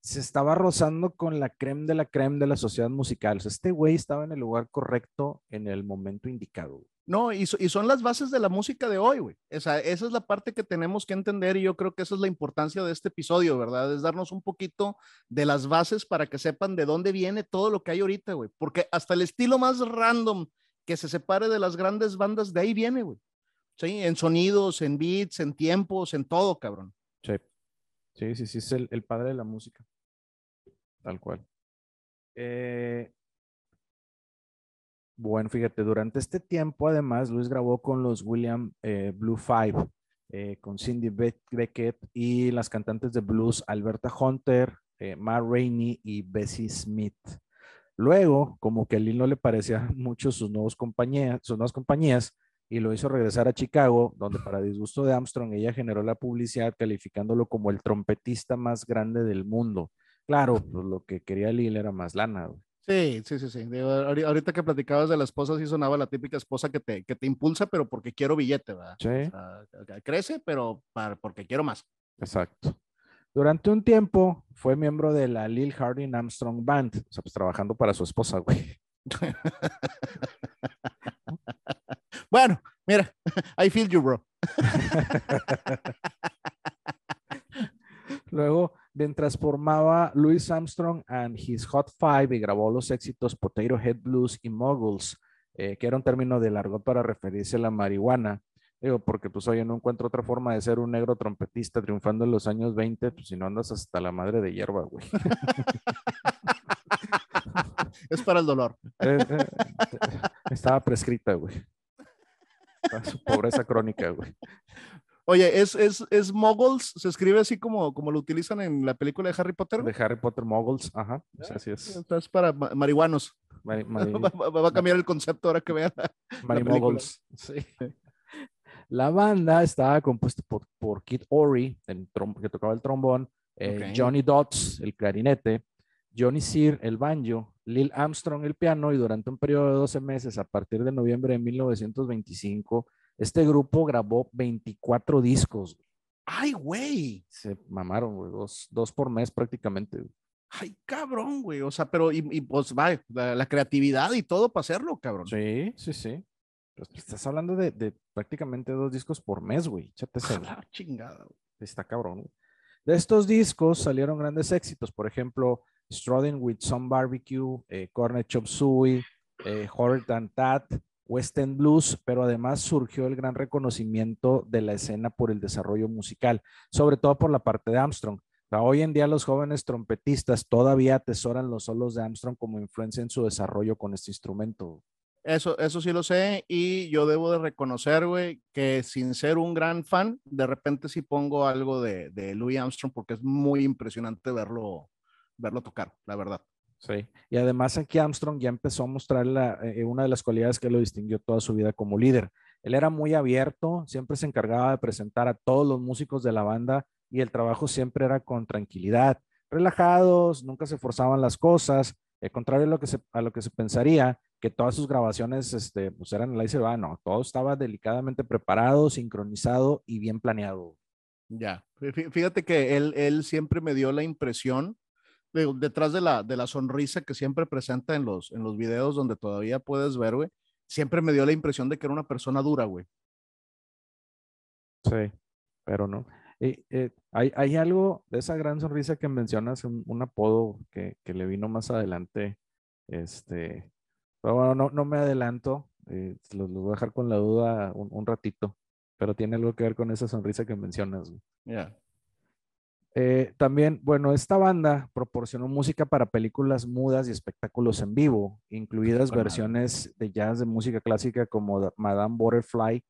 se estaba rozando con la creme de la creme de la sociedad musical. O sea, este güey estaba en el lugar correcto en el momento indicado. No, y, so, y son las bases de la música de hoy, güey. Esa, esa es la parte que tenemos que entender y yo creo que esa es la importancia de este episodio, ¿verdad? Es darnos un poquito de las bases para que sepan de dónde viene todo lo que hay ahorita, güey. Porque hasta el estilo más random que se separe de las grandes bandas, de ahí viene, güey. Sí, en sonidos, en beats, en tiempos, en todo, cabrón. Sí, sí, sí, sí, es el, el padre de la música. Tal cual. Eh, bueno, fíjate, durante este tiempo, además, Luis grabó con los William eh, Blue Five, eh, con Cindy Beckett y las cantantes de blues Alberta Hunter, eh, Ma Rainey y Bessie Smith. Luego, como que a Lil no le parecían mucho sus, nuevos compañías, sus nuevas compañías y lo hizo regresar a Chicago, donde para disgusto de Armstrong ella generó la publicidad calificándolo como el trompetista más grande del mundo. Claro, pues lo que quería Lil era más lana. Güey. Sí, sí, sí, sí. Digo, ahorita que platicabas de la esposa, sí sonaba la típica esposa que te, que te impulsa, pero porque quiero billete, ¿verdad? Sí. O sea, crece, pero para, porque quiero más. Exacto. Durante un tiempo fue miembro de la Lil Harding Armstrong Band, o sea, pues trabajando para su esposa, güey. bueno, mira, I feel you, bro. Luego, mientras formaba Louis Armstrong and His Hot Five y grabó los éxitos Potato Head Blues y Moguls, eh, que era un término de largo para referirse a la marihuana. Digo, porque pues oye, no encuentro otra forma de ser un negro trompetista triunfando en los años 20, pues si no andas hasta la madre de hierba, güey. es para el dolor. Eh, eh, estaba prescrita, güey. Su pobreza crónica, güey. Oye, ¿es, es, es Muggles? ¿Se escribe así como, como lo utilizan en la película de Harry Potter? De Harry Potter Muggles, ajá. Sí, así es. Es para marihuanos. Mari, mari... Va, va, a cambiar el concepto ahora que vean la, Mari la. Sí. La banda estaba compuesta por, por Kid Ory, el que tocaba el trombón, eh, okay. Johnny Dodds, el clarinete, Johnny Sear, el banjo, Lil Armstrong, el piano, y durante un periodo de 12 meses, a partir de noviembre de 1925, este grupo grabó 24 discos. ¡Ay, güey! Se mamaron, güey, dos, dos, por mes prácticamente. ¡Ay, cabrón, güey! O sea, pero, y, y pues, va, la, la, creatividad y todo para hacerlo, cabrón. Sí, sí, sí. Pues, estás hablando de, de, prácticamente dos discos por mes, güey. Échate ese. Ah, chingada, güey. Está cabrón, güey. De estos discos salieron grandes éxitos, por ejemplo, Strutting with Some Barbecue, eh, Cornet Chop Suey, eh, Horror and Tat, West End Blues, pero además surgió el gran reconocimiento de la escena por el desarrollo musical, sobre todo por la parte de Armstrong. Hoy en día los jóvenes trompetistas todavía atesoran los solos de Armstrong como influencia en su desarrollo con este instrumento. Eso, eso sí lo sé y yo debo de reconocer, güey, que sin ser un gran fan, de repente sí pongo algo de, de Louis Armstrong porque es muy impresionante verlo, verlo tocar, la verdad. Sí, y además aquí Armstrong ya empezó a mostrar eh, una de las cualidades que lo distinguió toda su vida como líder. Él era muy abierto, siempre se encargaba de presentar a todos los músicos de la banda y el trabajo siempre era con tranquilidad, relajados, nunca se forzaban las cosas, al contrario a lo que se, pensaría, que todas sus grabaciones este, pues eran la y no, todo estaba delicadamente preparado, sincronizado y bien planeado. Ya, fíjate que él siempre me dio la impresión de, detrás de la, de la sonrisa que siempre presenta en los, en los videos donde todavía puedes ver, güey, siempre me dio la impresión de que era una persona dura, güey. Sí, pero no. Y, eh, hay, hay, algo de esa gran sonrisa que mencionas, un, un apodo que, que, le vino más adelante. Este, pero bueno, no, no me adelanto, eh, los, los, voy a dejar con la duda un, un, ratito, pero tiene algo que ver con esa sonrisa que mencionas. Ya. Yeah. Eh, también, bueno, esta banda proporcionó música para películas mudas y espectáculos en vivo, incluidas versiones de jazz de música clásica como Madame Butterfly.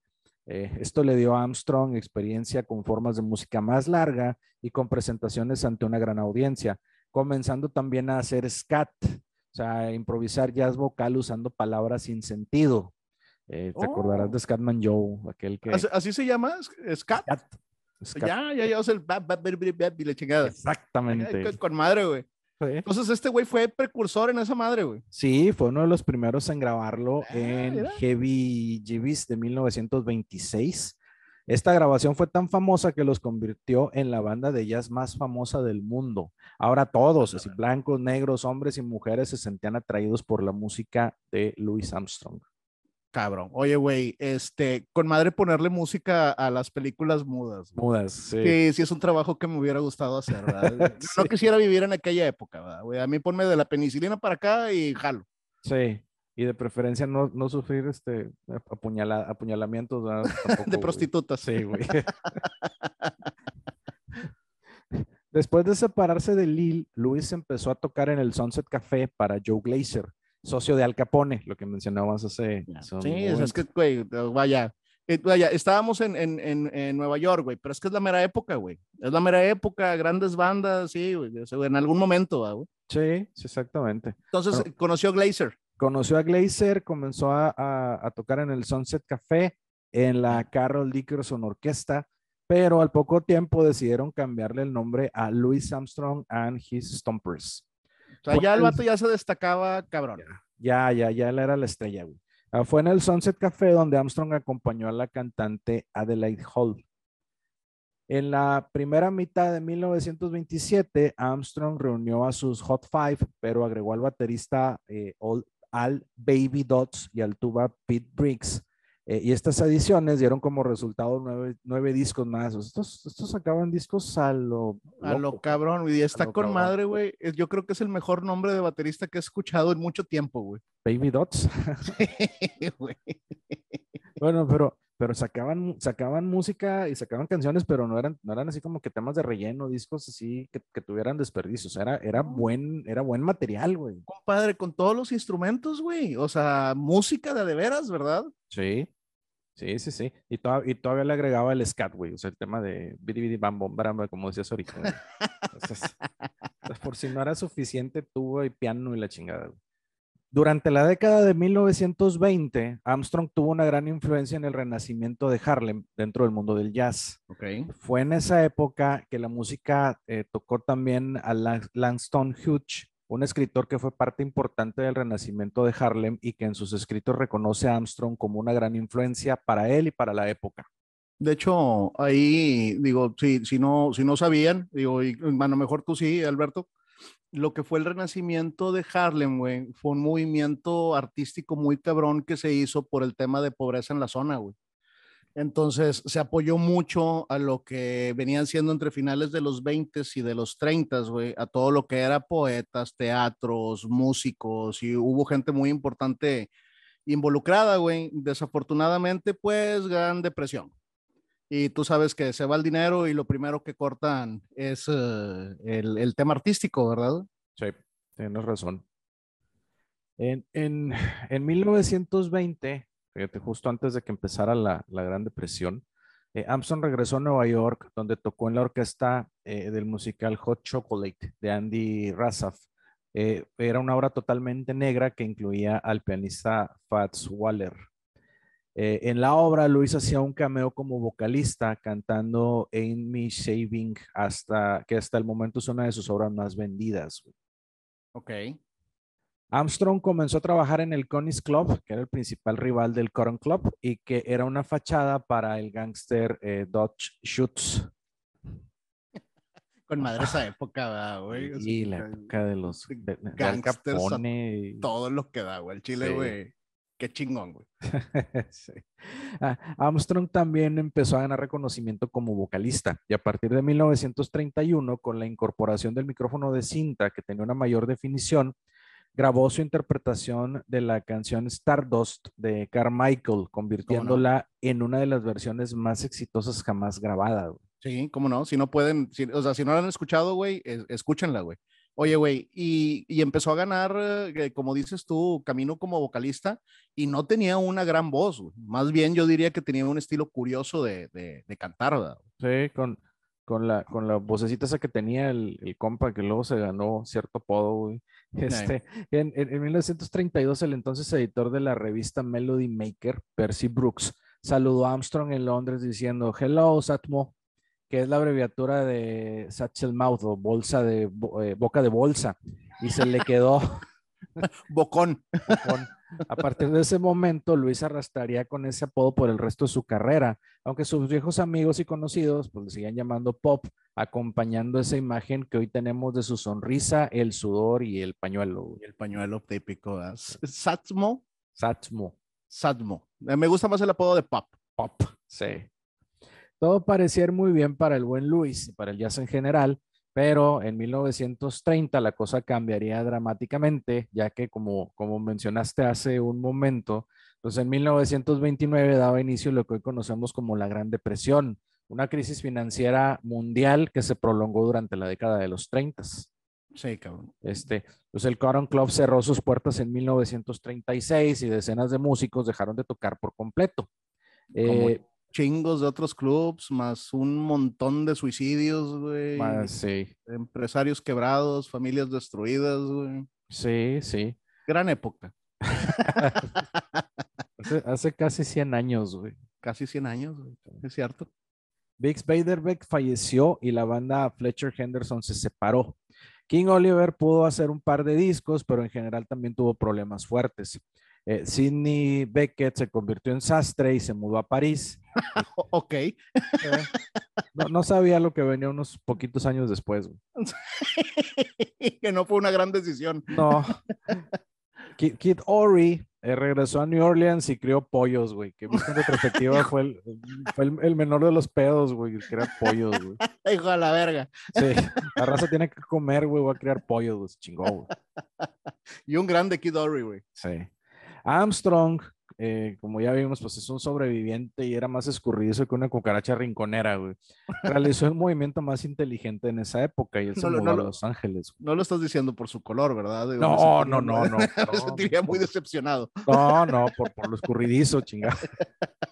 Eh, esto le dio a Armstrong experiencia con formas de música más larga y con presentaciones ante una gran audiencia, comenzando también a hacer scat, o sea, improvisar jazz vocal usando palabras sin sentido. Eh, te acordarás de oh. Scatman Joe, aquel que... ¿Así, se llama? ¿Scat? Ya, ya, ya, o sea, el y la chingada. Exactamente. Con madre, güey. Entonces, este güey fue precursor en esa madre, güey. Sí, fue uno de los primeros en grabarlo ah, en Heavy Jeeves de 1926. Esta grabación fue tan famosa que los convirtió en la banda de jazz más famosa del mundo. Ahora todos, así blancos, negros, hombres y mujeres, se sentían atraídos por la música de Louis Armstrong cabrón. Oye, güey, este, con madre ponerle música a las películas mudas. Mudas, sí. Sí, sí es un trabajo que me hubiera gustado hacer, ¿verdad? No quisiera vivir en aquella época, ¿verdad? Güey? A mí ponme de la penicilina para acá y jalo. Sí, y de preferencia no, no sufrir este apuñala, apuñalamientos de prostitutas. Sí, güey. Después de separarse de Lil, Luis empezó a tocar en el Sunset Café para Joe Glazer socio de Al Capone, lo que mencionabas hace. Sí, es que, güey, vaya, eh, vaya, estábamos en, en, en, Nueva York, güey, pero es que es la mera época, güey. Es la mera época, grandes bandas, sí, güey, en algún momento, güey. Sí, sí, exactamente. Entonces, conoció a Glazer. Conoció a Glazer, comenzó a, a, tocar en el Sunset Café, en la Carol Dickerson Orquesta, pero al poco tiempo decidieron cambiarle el nombre a Louis Armstrong and His Stompers. O sea, ya el vato ya se destacaba, cabrón. Ya, ya, ya él era la estrella, güey. Ah, fue en el Sunset Café donde Armstrong acompañó a la cantante Adelaide Hall. En la primera mitad de 1927, Armstrong reunió a sus Hot Five, pero agregó al baterista eh, Al Baby Dots y al tuba Pete Briggs eh, y estas ediciones dieron como resultado nueve, discos más. Estos, estos sacaban discos a lo... A lo cabrón, y está con madre, güey. Yo creo que es el mejor nombre de baterista que he escuchado en mucho tiempo, güey. Baby Dots. güey. Bueno, pero, pero sacaban, sacaban música y sacaban canciones, pero no eran, no eran así como que temas de relleno, discos así que, que tuvieran desperdicios. Era, era, buen, era buen material, güey. Compadre, con todos los instrumentos, güey. O sea, música de de veras, ¿verdad? Sí. Sí, sí, sí. Y, y todavía le agregaba el scat, güey. O sea, el tema de bidi bidi bam bom baramba, como decías ahorita. Entonces, pues, por si no era suficiente, tuvo y piano y la chingada. Durante la década de 1920, Armstrong tuvo una gran influencia en el renacimiento de Harlem dentro del mundo del jazz. Okay. Fue en esa época que la música eh, tocó también a Langston Hughes, un escritor que fue parte importante del renacimiento de Harlem y que en sus escritos reconoce a Armstrong como una gran influencia para él y para la época. De hecho, ahí digo, si, si, no, si no sabían, digo, y, bueno, mejor tú sí, Alberto, lo que fue el renacimiento de Harlem, güey, fue un movimiento artístico muy cabrón que se hizo por el tema de pobreza en la zona, güey. Entonces se apoyó mucho a lo que venían siendo entre finales de los 20 y de los 30, güey, a todo lo que era poetas, teatros, músicos, y hubo gente muy importante involucrada, güey. Desafortunadamente, pues, gran depresión. Y tú sabes que se va el dinero y lo primero que cortan es eh, el, el, tema artístico, ¿verdad? Sí, tienes razón. En, en, en 1920 justo antes de que empezara la, Gran Depresión, eh, regresó a Nueva York, donde tocó en la orquesta eh, del musical Hot Chocolate de Andy Razaf. Eh, era una obra totalmente negra que incluía al pianista Fats Waller. en la obra, Luis hacía un cameo como vocalista cantando Ain't Me Saving, hasta, que hasta el momento es una de sus obras más vendidas. Ok. Armstrong comenzó a trabajar en el Connie's Club, que era el principal rival del Cotton Club y que era una fachada para el gángster eh, Dodge Schutz. Con madre esa época, güey. Y la época de los gangsters, todo lo que da, güey. El Chile, güey. Qué chingón, güey. Ah, Armstrong también empezó a ganar reconocimiento como vocalista y a partir de 1931, con la incorporación del micrófono de cinta que tenía una mayor definición, grabó su interpretación de la canción Stardust de Carmichael, convirtiéndola en una de las versiones más exitosas jamás grabadas. Sí, cómo no, si no pueden, si- o sea, si no la han escuchado, güey, es- escúchenla, güey. Oye, güey, y, y empezó a ganar, eh, como dices tú, camino como vocalista y no tenía una gran voz, güey. Más bien yo diría que tenía un estilo curioso de, de, de cantar, ¿verdad? Sí, con, con la, con la vocecita esa que tenía el, el compa que luego se ganó cierto apodo, güey. Este, en, en, en 1932, el entonces editor de la revista Melody Maker, Percy Brooks, saludó a Armstrong en Londres diciendo, Hello, Satmo, que es la abreviatura de Satchel Mouth o bolsa de, eh, boca de bolsa. Y se le quedó Bocón. A partir de ese momento, Luis arrastraría con ese apodo por el resto de su carrera, aunque sus viejos amigos y conocidos pues le seguían llamando Pop, acompañando esa imagen que hoy tenemos de su sonrisa, el sudor y el pañuelo. Y el pañuelo típico. S- Satmo, Satmo, Satmo. Eh, Me gusta más el apodo de Pop. Pop, sí. Todo parecía ir muy bien para el buen Luis y para el jazz en general, pero en 1930 la cosa cambiaría dramáticamente, ya que como, como mencionaste hace un momento, pues en 1929 daba inicio lo que hoy conocemos como la Gran Depresión, una crisis financiera mundial que se prolongó durante la década de los 30. Sí, cabrón. Este, pues el Cotton Club cerró sus puertas en 1936 y decenas de músicos dejaron de tocar por completo. Eh, chingos de otros clubs, más un montón de suicidios, güey. más- sí, Empresarios quebrados, familias destruidas, güey. sí, sí. Gran época. Hace, hace casi 100 años, güey. Casi 100 años, güey. Es cierto. Biggs Beiderbecke falleció y la banda Fletcher Henderson se separó. King Oliver pudo hacer un par de discos, pero en general también tuvo problemas fuertes. Eh, Sidney Beckett se convirtió en sastre y se mudó a París. Ok. No, no sabía lo que venía unos poquitos años después. que no fue una gran decisión. No. Kid, Kid Ory eh, regresó a New Orleans y crió pollos, güey. Que en retrospectiva fue, el, fue el, el menor de los pedos, güey. Crear pollos, güey. Hijo de la verga. Sí, la raza tiene que comer, güey. Voy a criar pollos, güey. se Chingó, güey. Y un grande Kid Ory, güey. Sí. Armstrong, eh, como ya vimos, pues es un sobreviviente y era más escurridizo que una cucaracha rinconera, güey. Realizó el movimiento más inteligente en esa época y él se No mudó no a lo- Los Ángeles. güey. No lo estás diciendo por su color, ¿verdad? Digo, No, no, no, no, me no, sentiría muy decepcionado. No, no, por, por lo escurridizo, chingada.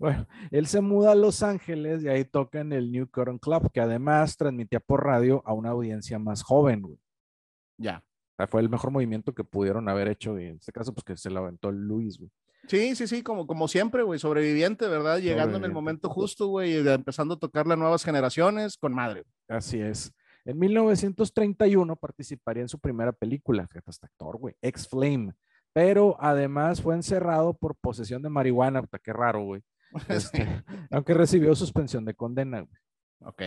Bueno, él se muda a Los Ángeles y ahí toca en el New Cotton Club, que además transmitía por radio a una audiencia más joven, güey. Ya. Fue el mejor movimiento que pudieron haber hecho y en este caso, pues que se lo aventó Luis, güey. Sí, sí, sí, como, como siempre, güey, sobreviviente, ¿verdad? Llegando en el momento justo, güey, empezando a tocarle a nuevas generaciones con madre. Así es. En 1931 participaría en su primera película, fíjate, este actor, güey, Ex-Flame, pero además fue encerrado por posesión de marihuana, puta, qué raro, güey. Este, aunque recibió suspensión de condena, güey. Ok.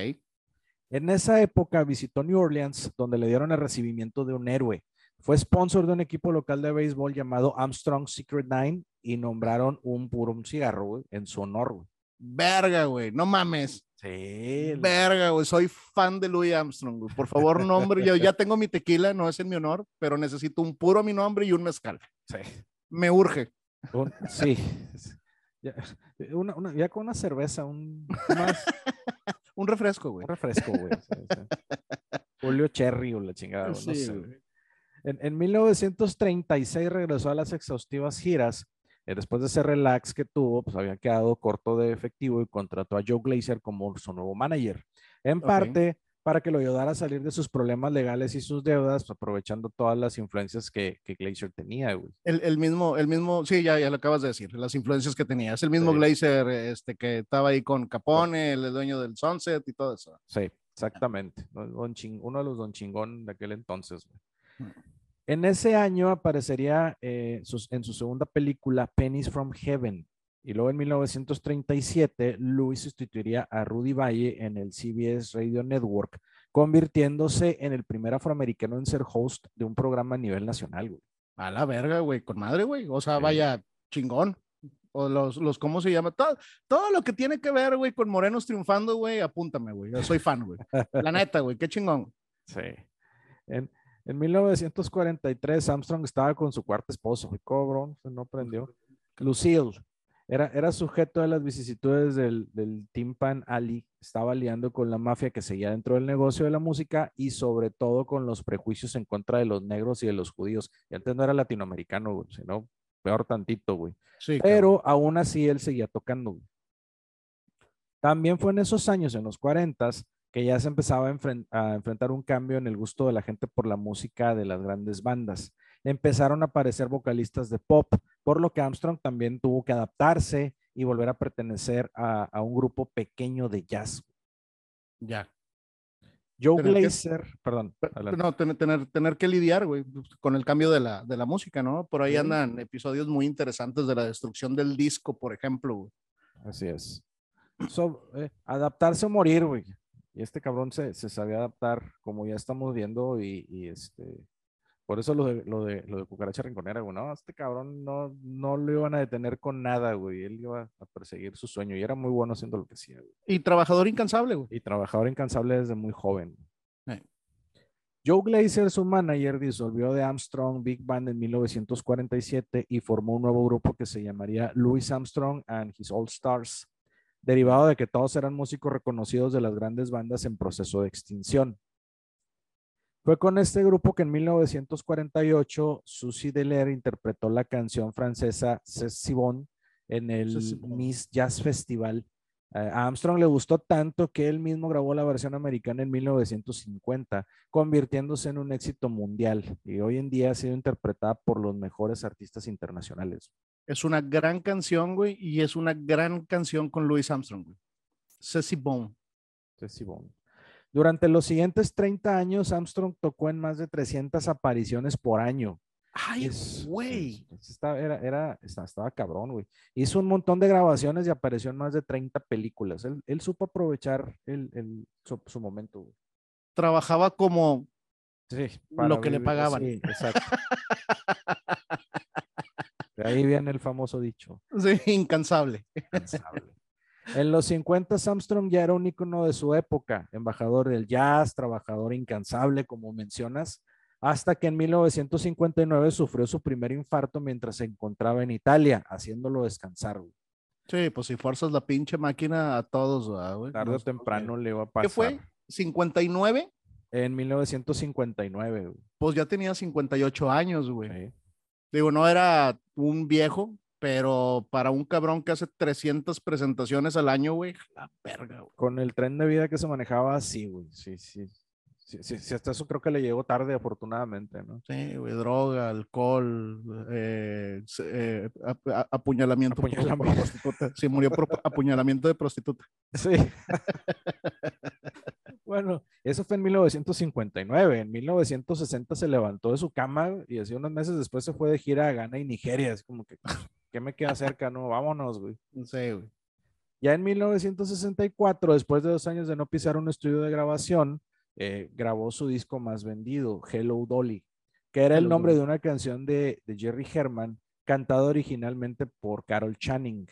En esa época visitó New Orleans, donde le dieron el recibimiento de un héroe. Fue sponsor de un equipo local de béisbol llamado Armstrong Secret Nine y nombraron un puro un cigarro güey, en su honor. güey. Verga, güey, no mames. Sí, Verga, güey, soy fan de Louis Armstrong, güey. Por favor, nombre, yo ya tengo mi tequila, no es en mi honor, pero necesito un puro a mi nombre y un mezcal. sí. Me urge. Un- sí. Ya, una- una- ya con una cerveza, un, más, Un refresco, güey. un refresco, güey. sí, sí. Julio Cherry o la chingada, güey, no Sí, sé, güey. En, en 1936 regresó a las exhaustivas giras. eh, después de ese relax que tuvo, pues había quedado corto de efectivo y contrató a Joe Glazer como su nuevo manager. En Ok. parte para que lo ayudara a salir de sus problemas legales y sus deudas, pues, aprovechando todas las influencias que, que Glazer tenía, güey. El, el mismo, el mismo, sí, ya, ya lo acabas de decir, las influencias que tenía. Es el mismo Sí. Glazer este, que estaba ahí con Capone, el dueño del Sunset y todo eso. Sí, exactamente. Don Ching- uno de los Don Chingón de aquel entonces. güey. Mm. En ese año aparecería eh, sus- en su segunda película, Pennies from Heaven. Y luego en 1937, Louis sustituiría a Rudy Valle en el CBS Radio Network, convirtiéndose en el primer afroamericano en ser host de un programa a nivel nacional. güey. A la verga, güey, con madre, güey. O sea, Sí. vaya, chingón. O los, los, ¿cómo se llama? Todo, todo lo que tiene que ver, güey, con Morenos triunfando, güey, apúntame, güey. Yo soy fan, güey. La neta, güey, qué chingón. Sí. En, en 1943, Armstrong estaba con su cuarta esposa. Uy, cabrón, se no prendió. Lucille. Era, era sujeto de las vicisitudes del, del Timpan Ali, estaba liando con la mafia que seguía dentro del negocio de la música y sobre todo con los prejuicios en contra de los negros y de los judíos. Y antes no era latinoamericano, güey, sino peor tantito, güey. Sí, Pero aún así él seguía tocando. güey. También fue en esos años, en los 40, que ya se empezaba a, enfren- a enfrentar un cambio en el gusto de la gente por la música de las grandes bandas. Empezaron a aparecer vocalistas de pop, por lo que Armstrong también tuvo que adaptarse y volver a pertenecer a, a un grupo pequeño de jazz. ya. Joe Tener que- Glazer, perdón, Pero- adelante. No, tener, tener, tener que lidiar, güey, con el cambio de la, de la música, ¿no? Por ahí Sí. andan episodios muy interesantes de la destrucción del disco, por ejemplo, güey. Así es. So, eh, adaptarse o morir, güey. Y este cabrón se, se sabía adaptar, como ya estamos viendo, y, y este, por eso lo de, lo de, lo de Cucaracha Rinconera, güey, no, este cabrón no, no lo iban a detener con nada, güey, él iba a perseguir su sueño, y era muy bueno haciendo lo que hacía, güey. Y trabajador incansable, güey. Y trabajador incansable desde muy joven. Joe Glazer, su manager, disolvió de Armstrong Big Band en 1947 y formó un nuevo grupo que se llamaría Louis Armstrong and His All Stars, derivado de que todos eran músicos reconocidos de las grandes bandas en proceso de extinción. Fue con este grupo que en 1948 Susie Delaire interpretó la canción francesa C'est si bon en el. Miss Jazz Festival. Eh, a Armstrong le gustó tanto que él mismo grabó la versión americana en 1950, convirtiéndose en un éxito mundial y hoy en día ha sido interpretada por los mejores artistas internacionales. Es una gran canción, güey, y es una gran canción con Louis Armstrong, güey. Ceci Bone. C'est si bon. Durante los siguientes 30 años, Armstrong tocó en más de 300 apariciones por año. Ay, güey. es- estaba, era, era, estaba, estaba cabrón, güey. Hizo un montón de grabaciones y apareció en más de 30 películas. Él, él supo aprovechar el, el- su, su momento, güey. Trabajaba como Sí, Lo que le pagaban. Sí, exacto. De ahí viene el famoso dicho. sí, incansable. incansable. En los 50, Armstrong ya era un ícono de su época, embajador del jazz, trabajador incansable, como mencionas, hasta que en 1959 sufrió su primer infarto mientras se encontraba en Italia, haciéndolo descansar. güey. Sí, pues si fuerzas la pinche máquina a todos, ¿verdad, güey. Tarde o temprano le iba a pasar. ¿Qué fue? 59, En 1959. güey. pues ya tenía 58 años, güey. Sí. Digo, no era un viejo, pero para un cabrón que hace 300 presentaciones al año, güey, la verga, güey. Con el tren de vida que se manejaba, sí, güey. Sí, sí. Sí, sí, sí, hasta eso creo que le llegó tarde, afortunadamente, ¿no? Sí, güey, droga, alcohol, eh, eh, ap- a- apuñalamiento por- Apuñalamiento. prostituta. Sí, murió por apuñalamiento de prostituta. Sí. bueno, eso fue en 1959. En 1960 se levantó de su cama y así unos meses después se fue de gira a Ghana y Nigeria. Es como que, ¿qué me queda cerca? No, vámonos, güey. Sí, güey. Ya en 1964, después de dos años de no pisar un estudio de grabación, eh, grabó su disco más vendido, Hello Dolly, que era el nombre Dolly. de una canción de, de Jerry Herman, cantada originalmente por Carol Channing.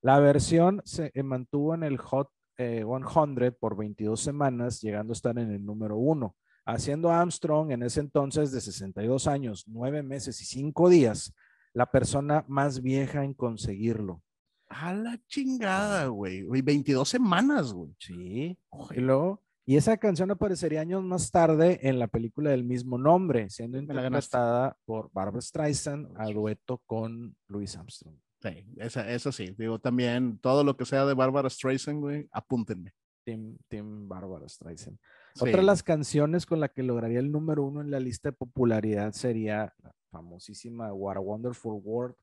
La versión se eh, mantuvo en el Hot eh, 100 por 22 semanas, llegando a estar en el número uno, haciendo a Armstrong en ese entonces de 62 años, 9 meses y 5 días, la persona más vieja en conseguirlo. A la chingada, güey. Güey, 22 semanas, güey. Sí. Y luego, y esa canción aparecería años más tarde en la película del mismo nombre, siendo interpretada por Barbara Streisand a dueto con Louis Armstrong. Sí, esa, eso sí. Digo, también todo lo que sea de Barbara Streisand, güey, apúntenme. Tim, Tim Barbara Streisand. Sí. Otra de las canciones con la que lograría el número uno en la lista de popularidad sería famosísima What a Wonderful World.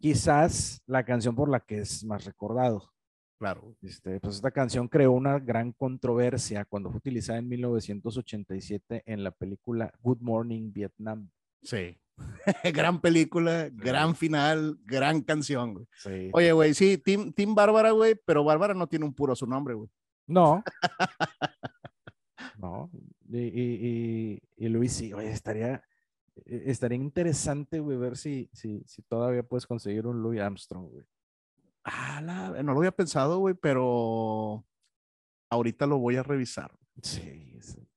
Quizás la canción por la que es más recordado. Claro. Este, pues esta canción creó una gran controversia cuando fue utilizada en 1987 en la película Good Morning Vietnam. Sí. gran película, gran final, gran canción, güey. Sí. Oye, güey, sí, Team, Team Bárbara, güey, pero Bárbara no tiene un puro su nombre, güey. No. no. Y, y, y, y Luis, sí, oye, estaría, estaría interesante, güey, ver si, si, si todavía puedes conseguir un Louis Armstrong, güey. Ah, la- no lo había pensado, güey, pero ahorita lo voy a revisar. Sí, sí.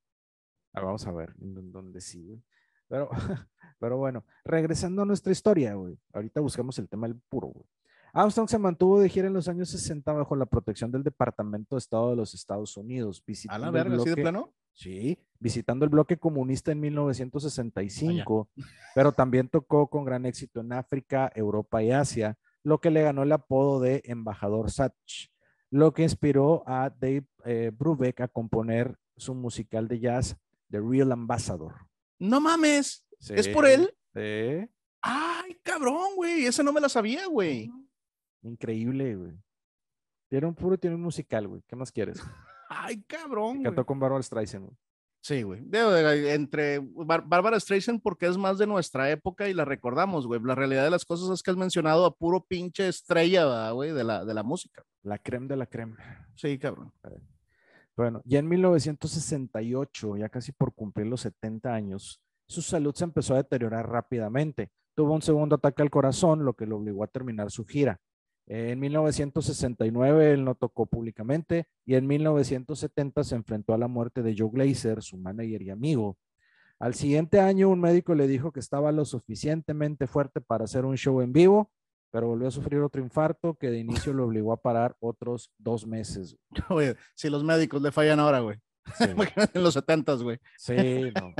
Ah, vamos a ver dónde sí, güey. Pero, pero bueno, regresando a nuestra historia, güey. Ahorita buscamos el tema del puro, güey. Armstrong se mantuvo de gira en los años 60 bajo la protección del Departamento de Estado de los Estados Unidos. A Visitando la el verga, ¿sí de bloque- plano? Sí, visitando el bloque comunista en 1965, pero también tocó con gran éxito en África, Europa y Asia, lo que le ganó el apodo de embajador Satch, lo que inspiró a Dave eh, Brubeck a componer su musical de jazz The Real Ambassador. No mames. ¿Es por él? sí. Ay, cabrón, güey. Esa no me la sabía, güey. Increíble, güey. Tiene un puro, tiene un musical, güey. ¿Qué más quieres? Ay, cabrón. güey. Cantó con Barbara Streisand, güey. Sí, güey. Entre Bar- Bárbara Streisand porque es más de nuestra época y la recordamos, güey. La realidad de las cosas es que has mencionado a puro pinche estrella, ¿verdad, güey, de la, de la música. La creme de la creme. Sí, cabrón. Bueno, ya en 1968, ya casi por cumplir los 70 años, su salud se empezó a deteriorar rápidamente. Tuvo un segundo ataque al corazón, lo que lo obligó a terminar su gira. En 1969 él no tocó públicamente y en 1970 se enfrentó a la muerte de Joe Glazer, su manager y amigo. Al siguiente año un médico le dijo que estaba lo suficientemente fuerte para hacer un show en vivo, pero volvió a sufrir otro infarto que de inicio lo obligó a parar otros dos meses. Oye, si los médicos le fallan ahora, güey. Sí, en los setentas, güey. sí, no.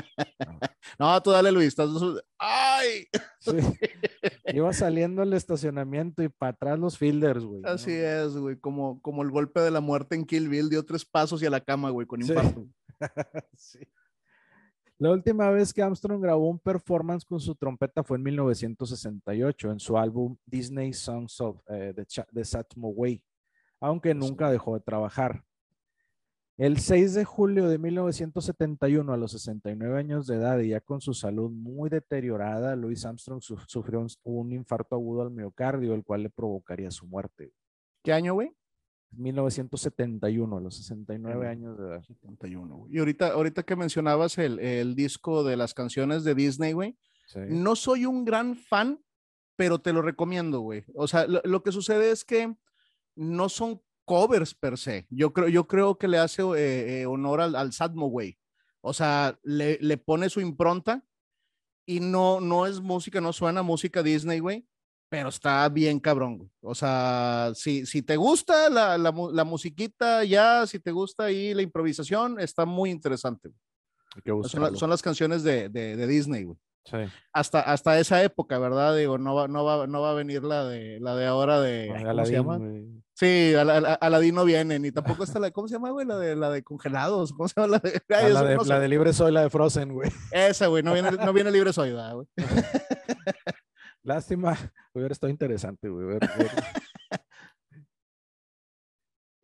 No, tú dale, Luis. Estás... ¡Ay! Sí. Iba saliendo el estacionamiento y para atrás los fielders, güey. ¿no? Así es, güey. Como, como el golpe de la muerte en Kill Bill dio tres pasos y a la cama, güey, con infarto. Sí. La última vez que Armstrong grabó un performance con su trompeta fue en 1968 en su álbum Disney Songs of eh, the, Cha- the Satchmo Way, aunque nunca dejó de trabajar. El 6 de julio de 1971, a los 69 años de edad y ya con su salud muy deteriorada, Louis Armstrong su- sufrió un, un infarto agudo al miocardio, el cual le provocaría su muerte. ¿Qué año, güey? 1971, a los 69 Mm. años de edad. 71, güey. Y ahorita, ahorita que mencionabas el, el disco de las canciones de Disney, güey, Sí. no soy un gran fan, pero te lo recomiendo, güey. O sea, lo, lo que sucede es que no son covers per se. Yo creo, yo creo que le hace eh, eh, honor al, al Sadmo, güey. O sea, le, le pone su impronta y no, no es música, no suena música Disney, güey, pero está bien cabrón, güey. O sea, si, si te gusta la, la, mu- la musiquita ya, si te gusta ahí la improvisación, está muy interesante. güey. Hay que Son, la- buscarlo. son las canciones de, de, de Disney, güey Sí. hasta, hasta esa época, ¿verdad? Digo, no va, no va, no va a venir la de, la de ahora de, ay, ¿cómo se Aladdin, llama? güey. Sí, Ala- Ala- Aladín no viene, ni tampoco está la, ¿cómo se llama, güey? La de, la de congelados, ¿cómo se llama? La de, Ah, ay, la, de, no sé. la de Libre Soy, la de Frozen, güey. Esa, güey, no viene, no viene libre soy, ¿verdad, güey? Lástima, hubiera estado interesante, güey.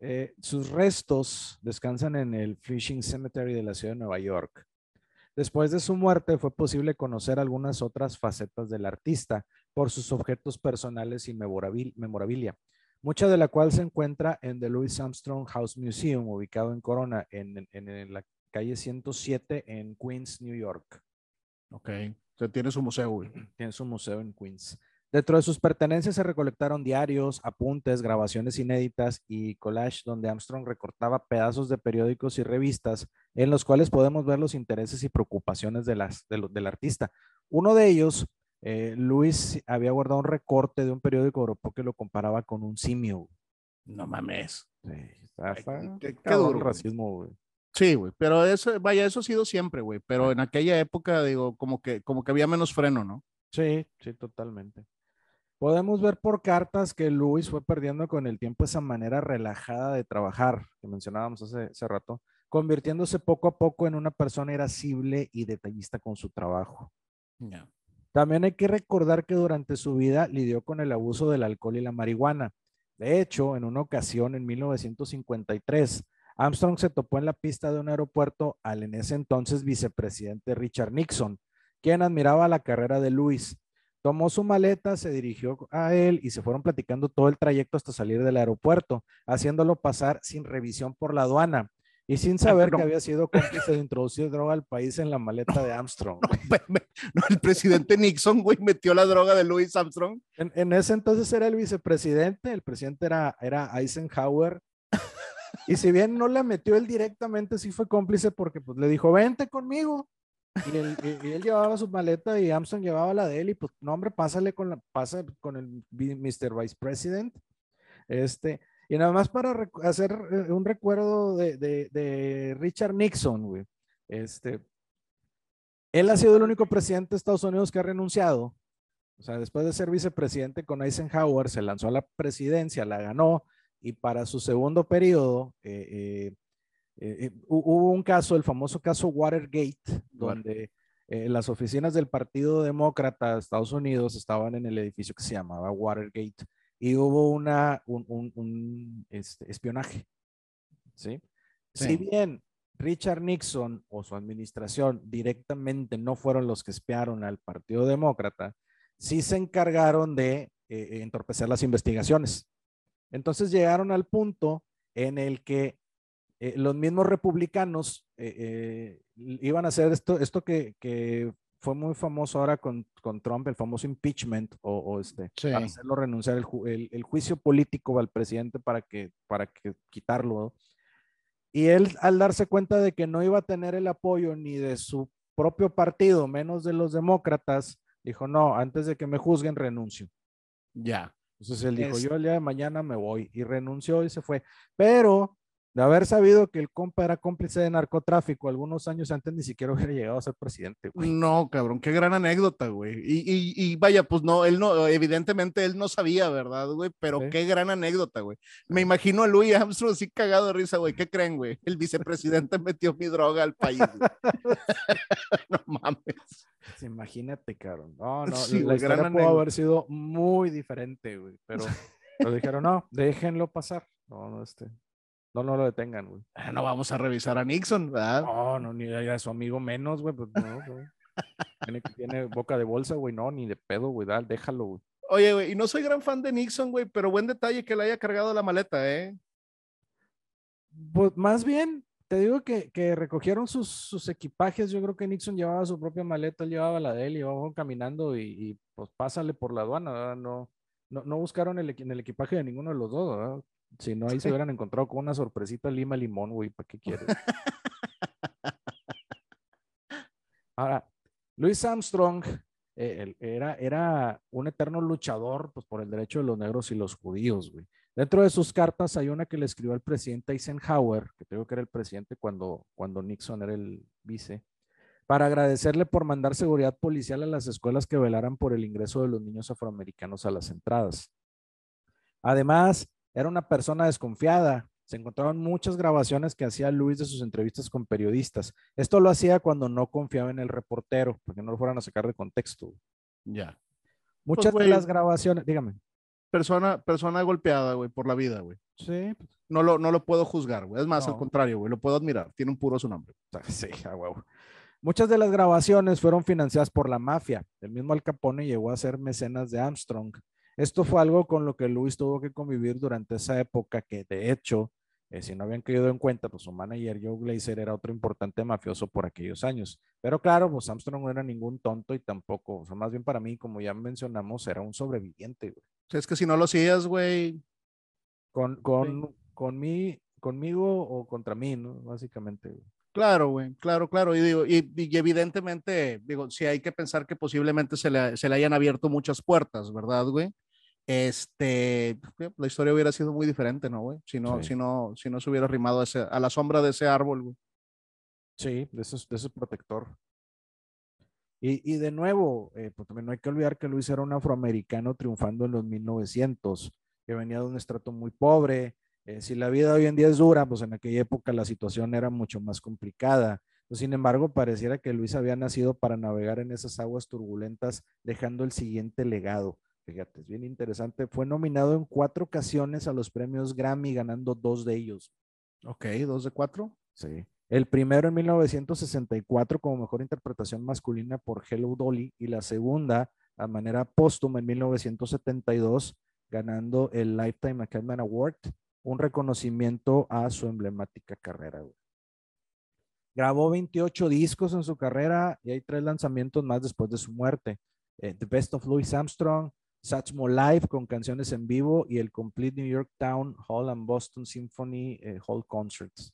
Eh, sus restos descansan en el Fishing Cemetery de la ciudad de Nueva York. Después de su muerte fue posible conocer algunas otras facetas del artista por sus objetos personales y memorabil- memorabilia, mucha de la cual se encuentra en The Louis Armstrong House Museum, ubicado en Corona, en, en- en la calle 107 en Queens, New York. Ok, o sea, tiene su museo, güey. Tiene su museo en Queens. Dentro de sus pertenencias se recolectaron diarios, apuntes, grabaciones inéditas y collage donde Armstrong recortaba pedazos de periódicos y revistas en los cuales podemos ver los intereses y preocupaciones de las, de lo- del artista. Uno de ellos, eh, Luis había guardado un recorte de un periódico europeo que lo comparaba con un simio. No mames. Sí, está, Ay, está qué- qué duro, el racismo, güey. Sí, güey, pero eso, vaya, eso ha sido siempre, güey, pero en aquella época, digo, como que, como que había menos freno, ¿no? Sí, sí, totalmente. Podemos ver por cartas que Luis fue perdiendo con el tiempo esa manera relajada de trabajar que mencionábamos hace, hace rato, convirtiéndose poco a poco en una persona irascible y detallista con su trabajo. También hay que recordar que durante su vida lidió con el abuso del alcohol y la marihuana. De hecho, en una ocasión, en 1953, Armstrong se topó en la pista de un aeropuerto al en ese entonces vicepresidente Richard Nixon, quien admiraba la carrera de Luis. Tomó su maleta, se dirigió a él y se fueron platicando todo el trayecto hasta salir del aeropuerto, haciéndolo pasar sin revisión por la aduana y sin saber que cabrón. había sido cómplice de introducir droga al país en la maleta de Armstrong. No, el presidente Nixon, güey, metió la droga de Louis Armstrong. En, en ese entonces era el vicepresidente, el presidente era, era Eisenhower. Y si bien no la metió él directamente, sí fue cómplice porque pues, le dijo, vente conmigo. Y él, y- él llevaba su maleta y Armstrong llevaba la de él y pues, no hombre, pásale con la, pasa con el Mr. Vice President. Este, y nada más para hacer eh, un recuerdo de, de- de Richard Nixon, güey. Este, él ha sido el único presidente de Estados Unidos que ha renunciado. O sea, después de ser vicepresidente con Eisenhower, se lanzó a la presidencia, la ganó y para su segundo periodo eh, eh, eh, eh, hu- hubo un caso, el famoso caso Watergate, donde eh, las oficinas del Partido Demócrata de Estados Unidos estaban en el edificio que se llamaba Watergate y hubo una, un, un- un, este, espionaje. ¿sí? Sí. Si bien Richard Nixon o su administración directamente no fueron los que espiaron al Partido Demócrata, sí se encargaron de eh, entorpecer las investigaciones. Entonces llegaron al punto en el que eh, los mismos republicanos eh, eh, iban a hacer esto, esto que, que fue muy famoso ahora con, con Trump, el famoso impeachment o, o este, Sí. para hacerlo renunciar, el, ju- el- el juicio político al presidente para que, para que quitarlo. Y él, al darse cuenta de que no iba a tener el apoyo ni de su propio partido, menos de los demócratas, dijo, no, antes de que me juzguen, renuncio. Ya. Entonces él dijo, Es- yo el día de mañana me voy y renunció y se fue. Pero de haber sabido que el compa era cómplice de narcotráfico algunos años antes, ni siquiera hubiera llegado a ser presidente, güey. No, cabrón, qué gran anécdota, güey. Y, y, y vaya, pues no, él no, evidentemente él no sabía, ¿verdad, güey? Pero Sí. qué gran anécdota, güey. Me imagino a Louis Armstrong así cagado de risa, güey. ¿Qué creen, güey? El vicepresidente metió mi droga al país. güey. no mames. Pues imagínate, cabrón. No, no, Sí, la güey, historia gran pudo haber sido muy diferente, güey. Pero, pero dijeron, no, déjenlo pasar. No, no, este, no, no lo detengan, güey. Ah, No vamos a revisar a Nixon, ¿verdad? No, no, ni a su amigo menos, güey. Pues no, güey. Tiene, tiene boca de bolsa, güey. No, ni de pedo, güey. dale, Déjalo, güey. Oye, güey, y no soy gran fan de Nixon, güey, pero buen detalle que le haya cargado la maleta, ¿eh? Pues más bien, te digo que, que recogieron sus, sus equipajes. Yo creo que Nixon llevaba su propia maleta, él llevaba la de él, iban caminando y, y, pues pásale por la aduana, ¿verdad? No, no, no buscaron el, en el equipaje de ninguno de los dos, ¿verdad? Si no, ahí se hubieran encontrado con una sorpresita lima limón, güey, ¿para qué quieres? Ahora, Louis Armstrong eh, era, era un eterno luchador pues, por el derecho de los negros y los judíos, güey. Dentro de sus cartas hay una que le escribió al presidente Eisenhower, que tengo que era el presidente cuando, cuando Nixon era el vice, para agradecerle por mandar seguridad policial a las escuelas que velaran por el ingreso de los niños afroamericanos a las entradas. Además, era una persona desconfiada. Se encontraron muchas grabaciones que hacía Luis de sus entrevistas con periodistas. Esto lo hacía cuando no confiaba en el reportero, porque no lo fueran a sacar de contexto. Ya. Muchas de güey. las grabaciones, dígame. Persona, persona golpeada, güey, por la vida, güey. Sí, pues, No lo, no lo puedo juzgar, güey. Es más, al No. contrario, güey, lo puedo admirar. Tiene un puro su nombre. sí, a huevo. Muchas de las grabaciones fueron financiadas por la mafia. El mismo Al Capone llegó a ser mecenas de Armstrong. Esto fue algo con lo que Luis tuvo que convivir durante esa época, que de hecho, eh, si no habían caído en cuenta, pues su manager Joe Glazer era otro importante mafioso por aquellos años. Pero claro, pues Armstrong no era ningún tonto y tampoco, o sea, más bien para mí, como ya mencionamos, era un sobreviviente. güey. Es que si no lo hacías, güey, Con, con, con mí, conmigo o contra mí, ¿no? Básicamente. güey. Claro, güey, claro, claro. Y digo, y, y evidentemente, digo, sí hay que pensar que posiblemente se le, se le hayan abierto muchas puertas, ¿verdad, güey? Este, la historia hubiera sido muy diferente, ¿no, güey? Si no, Sí. si no, si no se hubiera arrimado a, ese- a la sombra de ese árbol, güey. Sí, de ese, de ese protector. Y, y de nuevo, eh, pues también no hay que olvidar que Luis era un afroamericano triunfando en los 1900, que venía de un estrato muy pobre. Eh, si la vida hoy en día es dura, pues en aquella época la situación era mucho más complicada. Pues, sin embargo, pareciera que Luis había nacido para navegar en esas aguas turbulentas, dejando el siguiente legado. Fíjate, es bien interesante. Fue nominado en cuatro ocasiones a los premios Grammy, ganando dos de ellos. Ok, dos de cuatro. Sí. El primero en 1964 como mejor interpretación masculina por Hello Dolly y la segunda a manera póstuma en 1972 ganando el Lifetime Achievement Award, un reconocimiento a su emblemática carrera. güey. Grabó 28 discos en su carrera y hay tres lanzamientos más después de su muerte. Eh, The Best of Louis Armstrong, Satchmo Live con canciones en vivo y el Complete New York Town Hall and Boston Symphony eh, Hall Concerts.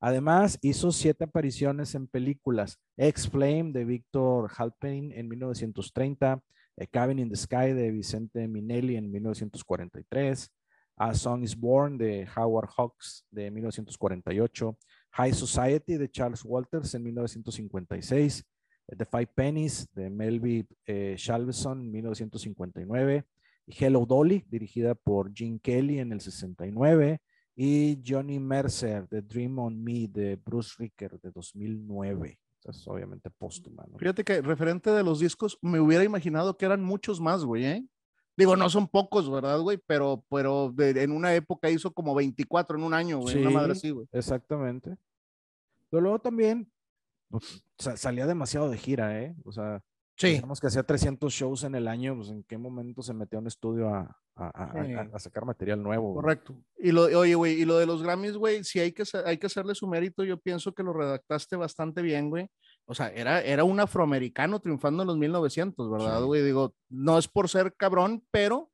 Además, hizo siete apariciones en películas. X-Flame de Víctor Halperin en 1930, A Cabin in the Sky de Vicente Minelli en 1943, A Song is Born de Howard Hawks de 1948, High Society de Charles Walters en 1956, The Five Pennies de Melvin eh, Shalveson en 1959, y Hello Dolly, dirigida por Gene Kelly en el 69, y Johnny Mercer, The Dream on Me, de Bruce Ricker, de 2009. Es obviamente póstuma. ¿no? Fíjate que referente de los discos, me hubiera imaginado que eran muchos más, güey, ¿eh? Digo, no son pocos, ¿verdad, güey? Pero, pero de, en una época hizo como 24 en un año, güey. Sí, una madre así, güey. Exactamente. Pero luego también salía demasiado de gira, ¿eh? O sea, Sí. digamos que hacía 300 shows en el año, pues en qué momento se metió a un estudio a, a- a- Sí. a sacar material nuevo. güey? Correcto. Y lo, oye, güey, y lo de los Grammys, güey, sí hay que, hay que hacerle su mérito. Yo pienso que lo redactaste bastante bien, güey. O sea, era, era un afroamericano triunfando en los 1900, ¿verdad, Sí. güey? Digo, no es por ser cabrón, pero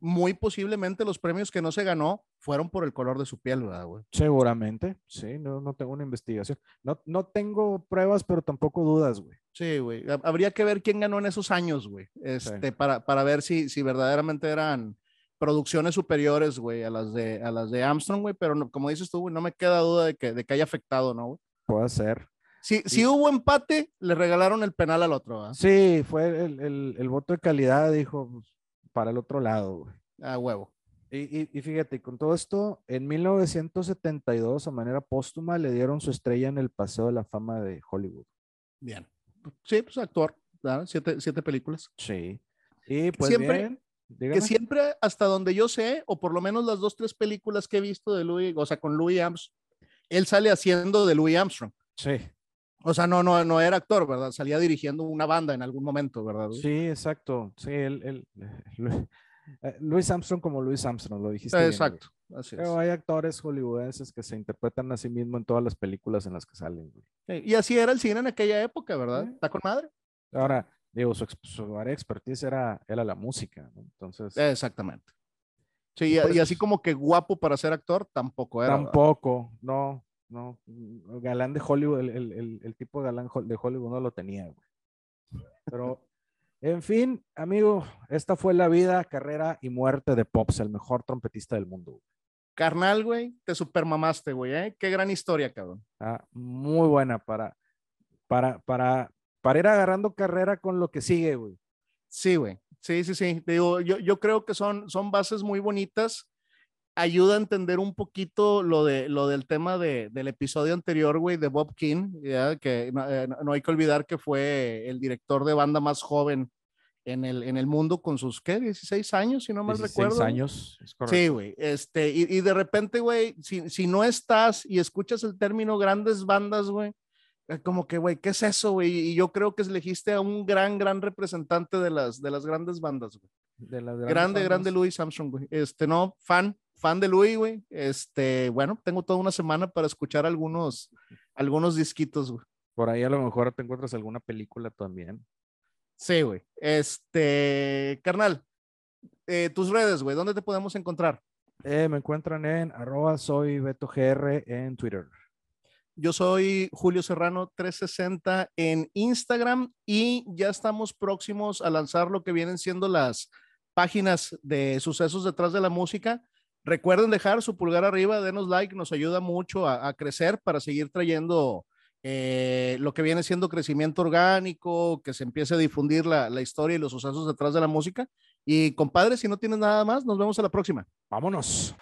muy posiblemente los premios que no se ganó fueron por el color de su piel, ¿verdad, güey? Seguramente, sí, no, no tengo una investigación. No, no tengo pruebas, pero tampoco dudas, güey. Sí, güey. Ha- Habría que ver quién ganó en esos años, güey. Este, para, para ver si, si verdaderamente eran producciones superiores, güey, a las de, a las de Armstrong, güey. Pero no- como dices tú, güey, no me queda duda de que, de que haya afectado, ¿no, güey? Puede ser. Si, si hubo empate, le regalaron el penal al otro, ¿ah? Sí, fue el, el- el voto de calidad, dijo, para el otro lado, güey. A huevo. Y, y, y fíjate, con todo esto, en 1972, a manera póstuma, le dieron su estrella en el Paseo de la Fama de Hollywood. Bien. Sí, pues actor, ¿verdad? Siete, siete películas. Sí. Y pues Siempre- bien, Que siempre, hasta donde yo sé, o por lo menos las dos, tres películas que he visto de Louis, o sea, con Louis Armstrong, él sale haciendo de Louis Armstrong. Sí, O sea, no, no, no era actor, ¿verdad? Salía dirigiendo una banda en algún momento, ¿verdad? sí, exacto. Sí, él, él- Lu- eh, Louis Armstrong como Louis Armstrong, lo dijiste. bien. Exacto. Así es. Pero hay actores hollywoodenses que se interpretan a sí mismos en todas las películas en las que salen. güey. Y así era el cine en aquella época, ¿verdad? Sí. ¿Está con madre? Ahora, digo, su, su área de expertise era, era la música, ¿no? Entonces, Exactamente. Sí, y, y así es- como que guapo para ser actor, tampoco era. ¿verdad? tampoco, no, no. mm, Galán de Hollywood, el, el- el- tipo de galán de Hollywood no lo tenía, güey. Pero, en fin, amigo, esta fue la vida, carrera y muerte de Pops, el mejor trompetista del mundo. güey. Carnal, güey, te supermamaste, güey, ¿eh? Qué gran historia, cabrón. Ah, muy buena para, para, para, para ir agarrando carrera con lo que sigue, güey. Sí, güey. Sí, sí, sí. Te Digo, yo, yo creo que son, son bases muy bonitas. Ayuda a entender un poquito lo, de, lo del tema de, del episodio anterior, güey, de Bob King, ¿ya? que no, eh, no- no hay que olvidar que fue el director de banda más joven en el, en el mundo con sus, ¿qué? 16 años, si no mal 16 recuerdo. años, es correcto. Sí, güey. Este, y, y de repente, güey, si, si no estás y escuchas el término grandes bandas, güey, eh, como que, güey, ¿qué es eso, güey? Y yo creo que elegiste a un gran, gran representante de las, de las grandes bandas, güey. De las grandes Grande, grande bandas. Louis Armstrong, güey. Este, no, fan, fan de Louis, güey. Este, bueno, tengo toda una semana para escuchar algunos, algunos disquitos, güey. Por ahí a lo mejor te encuentras alguna película también. Sí, güey. Este, carnal, eh, tus redes, güey, ¿dónde te podemos encontrar? Eh, me encuentran en arroba soy en Twitter. Yo soy Julio Serrano 360 en Instagram y ya estamos próximos a lanzar lo que vienen siendo las páginas de sucesos detrás de la música. Recuerden dejar su pulgar arriba, denos like, nos ayuda mucho a, crecer para seguir trayendo eh, lo que viene siendo crecimiento orgánico, que se empiece a difundir la, la historia y los sucesos detrás de la música. Y compadre, si no tienes nada más, nos vemos a la próxima. Vámonos.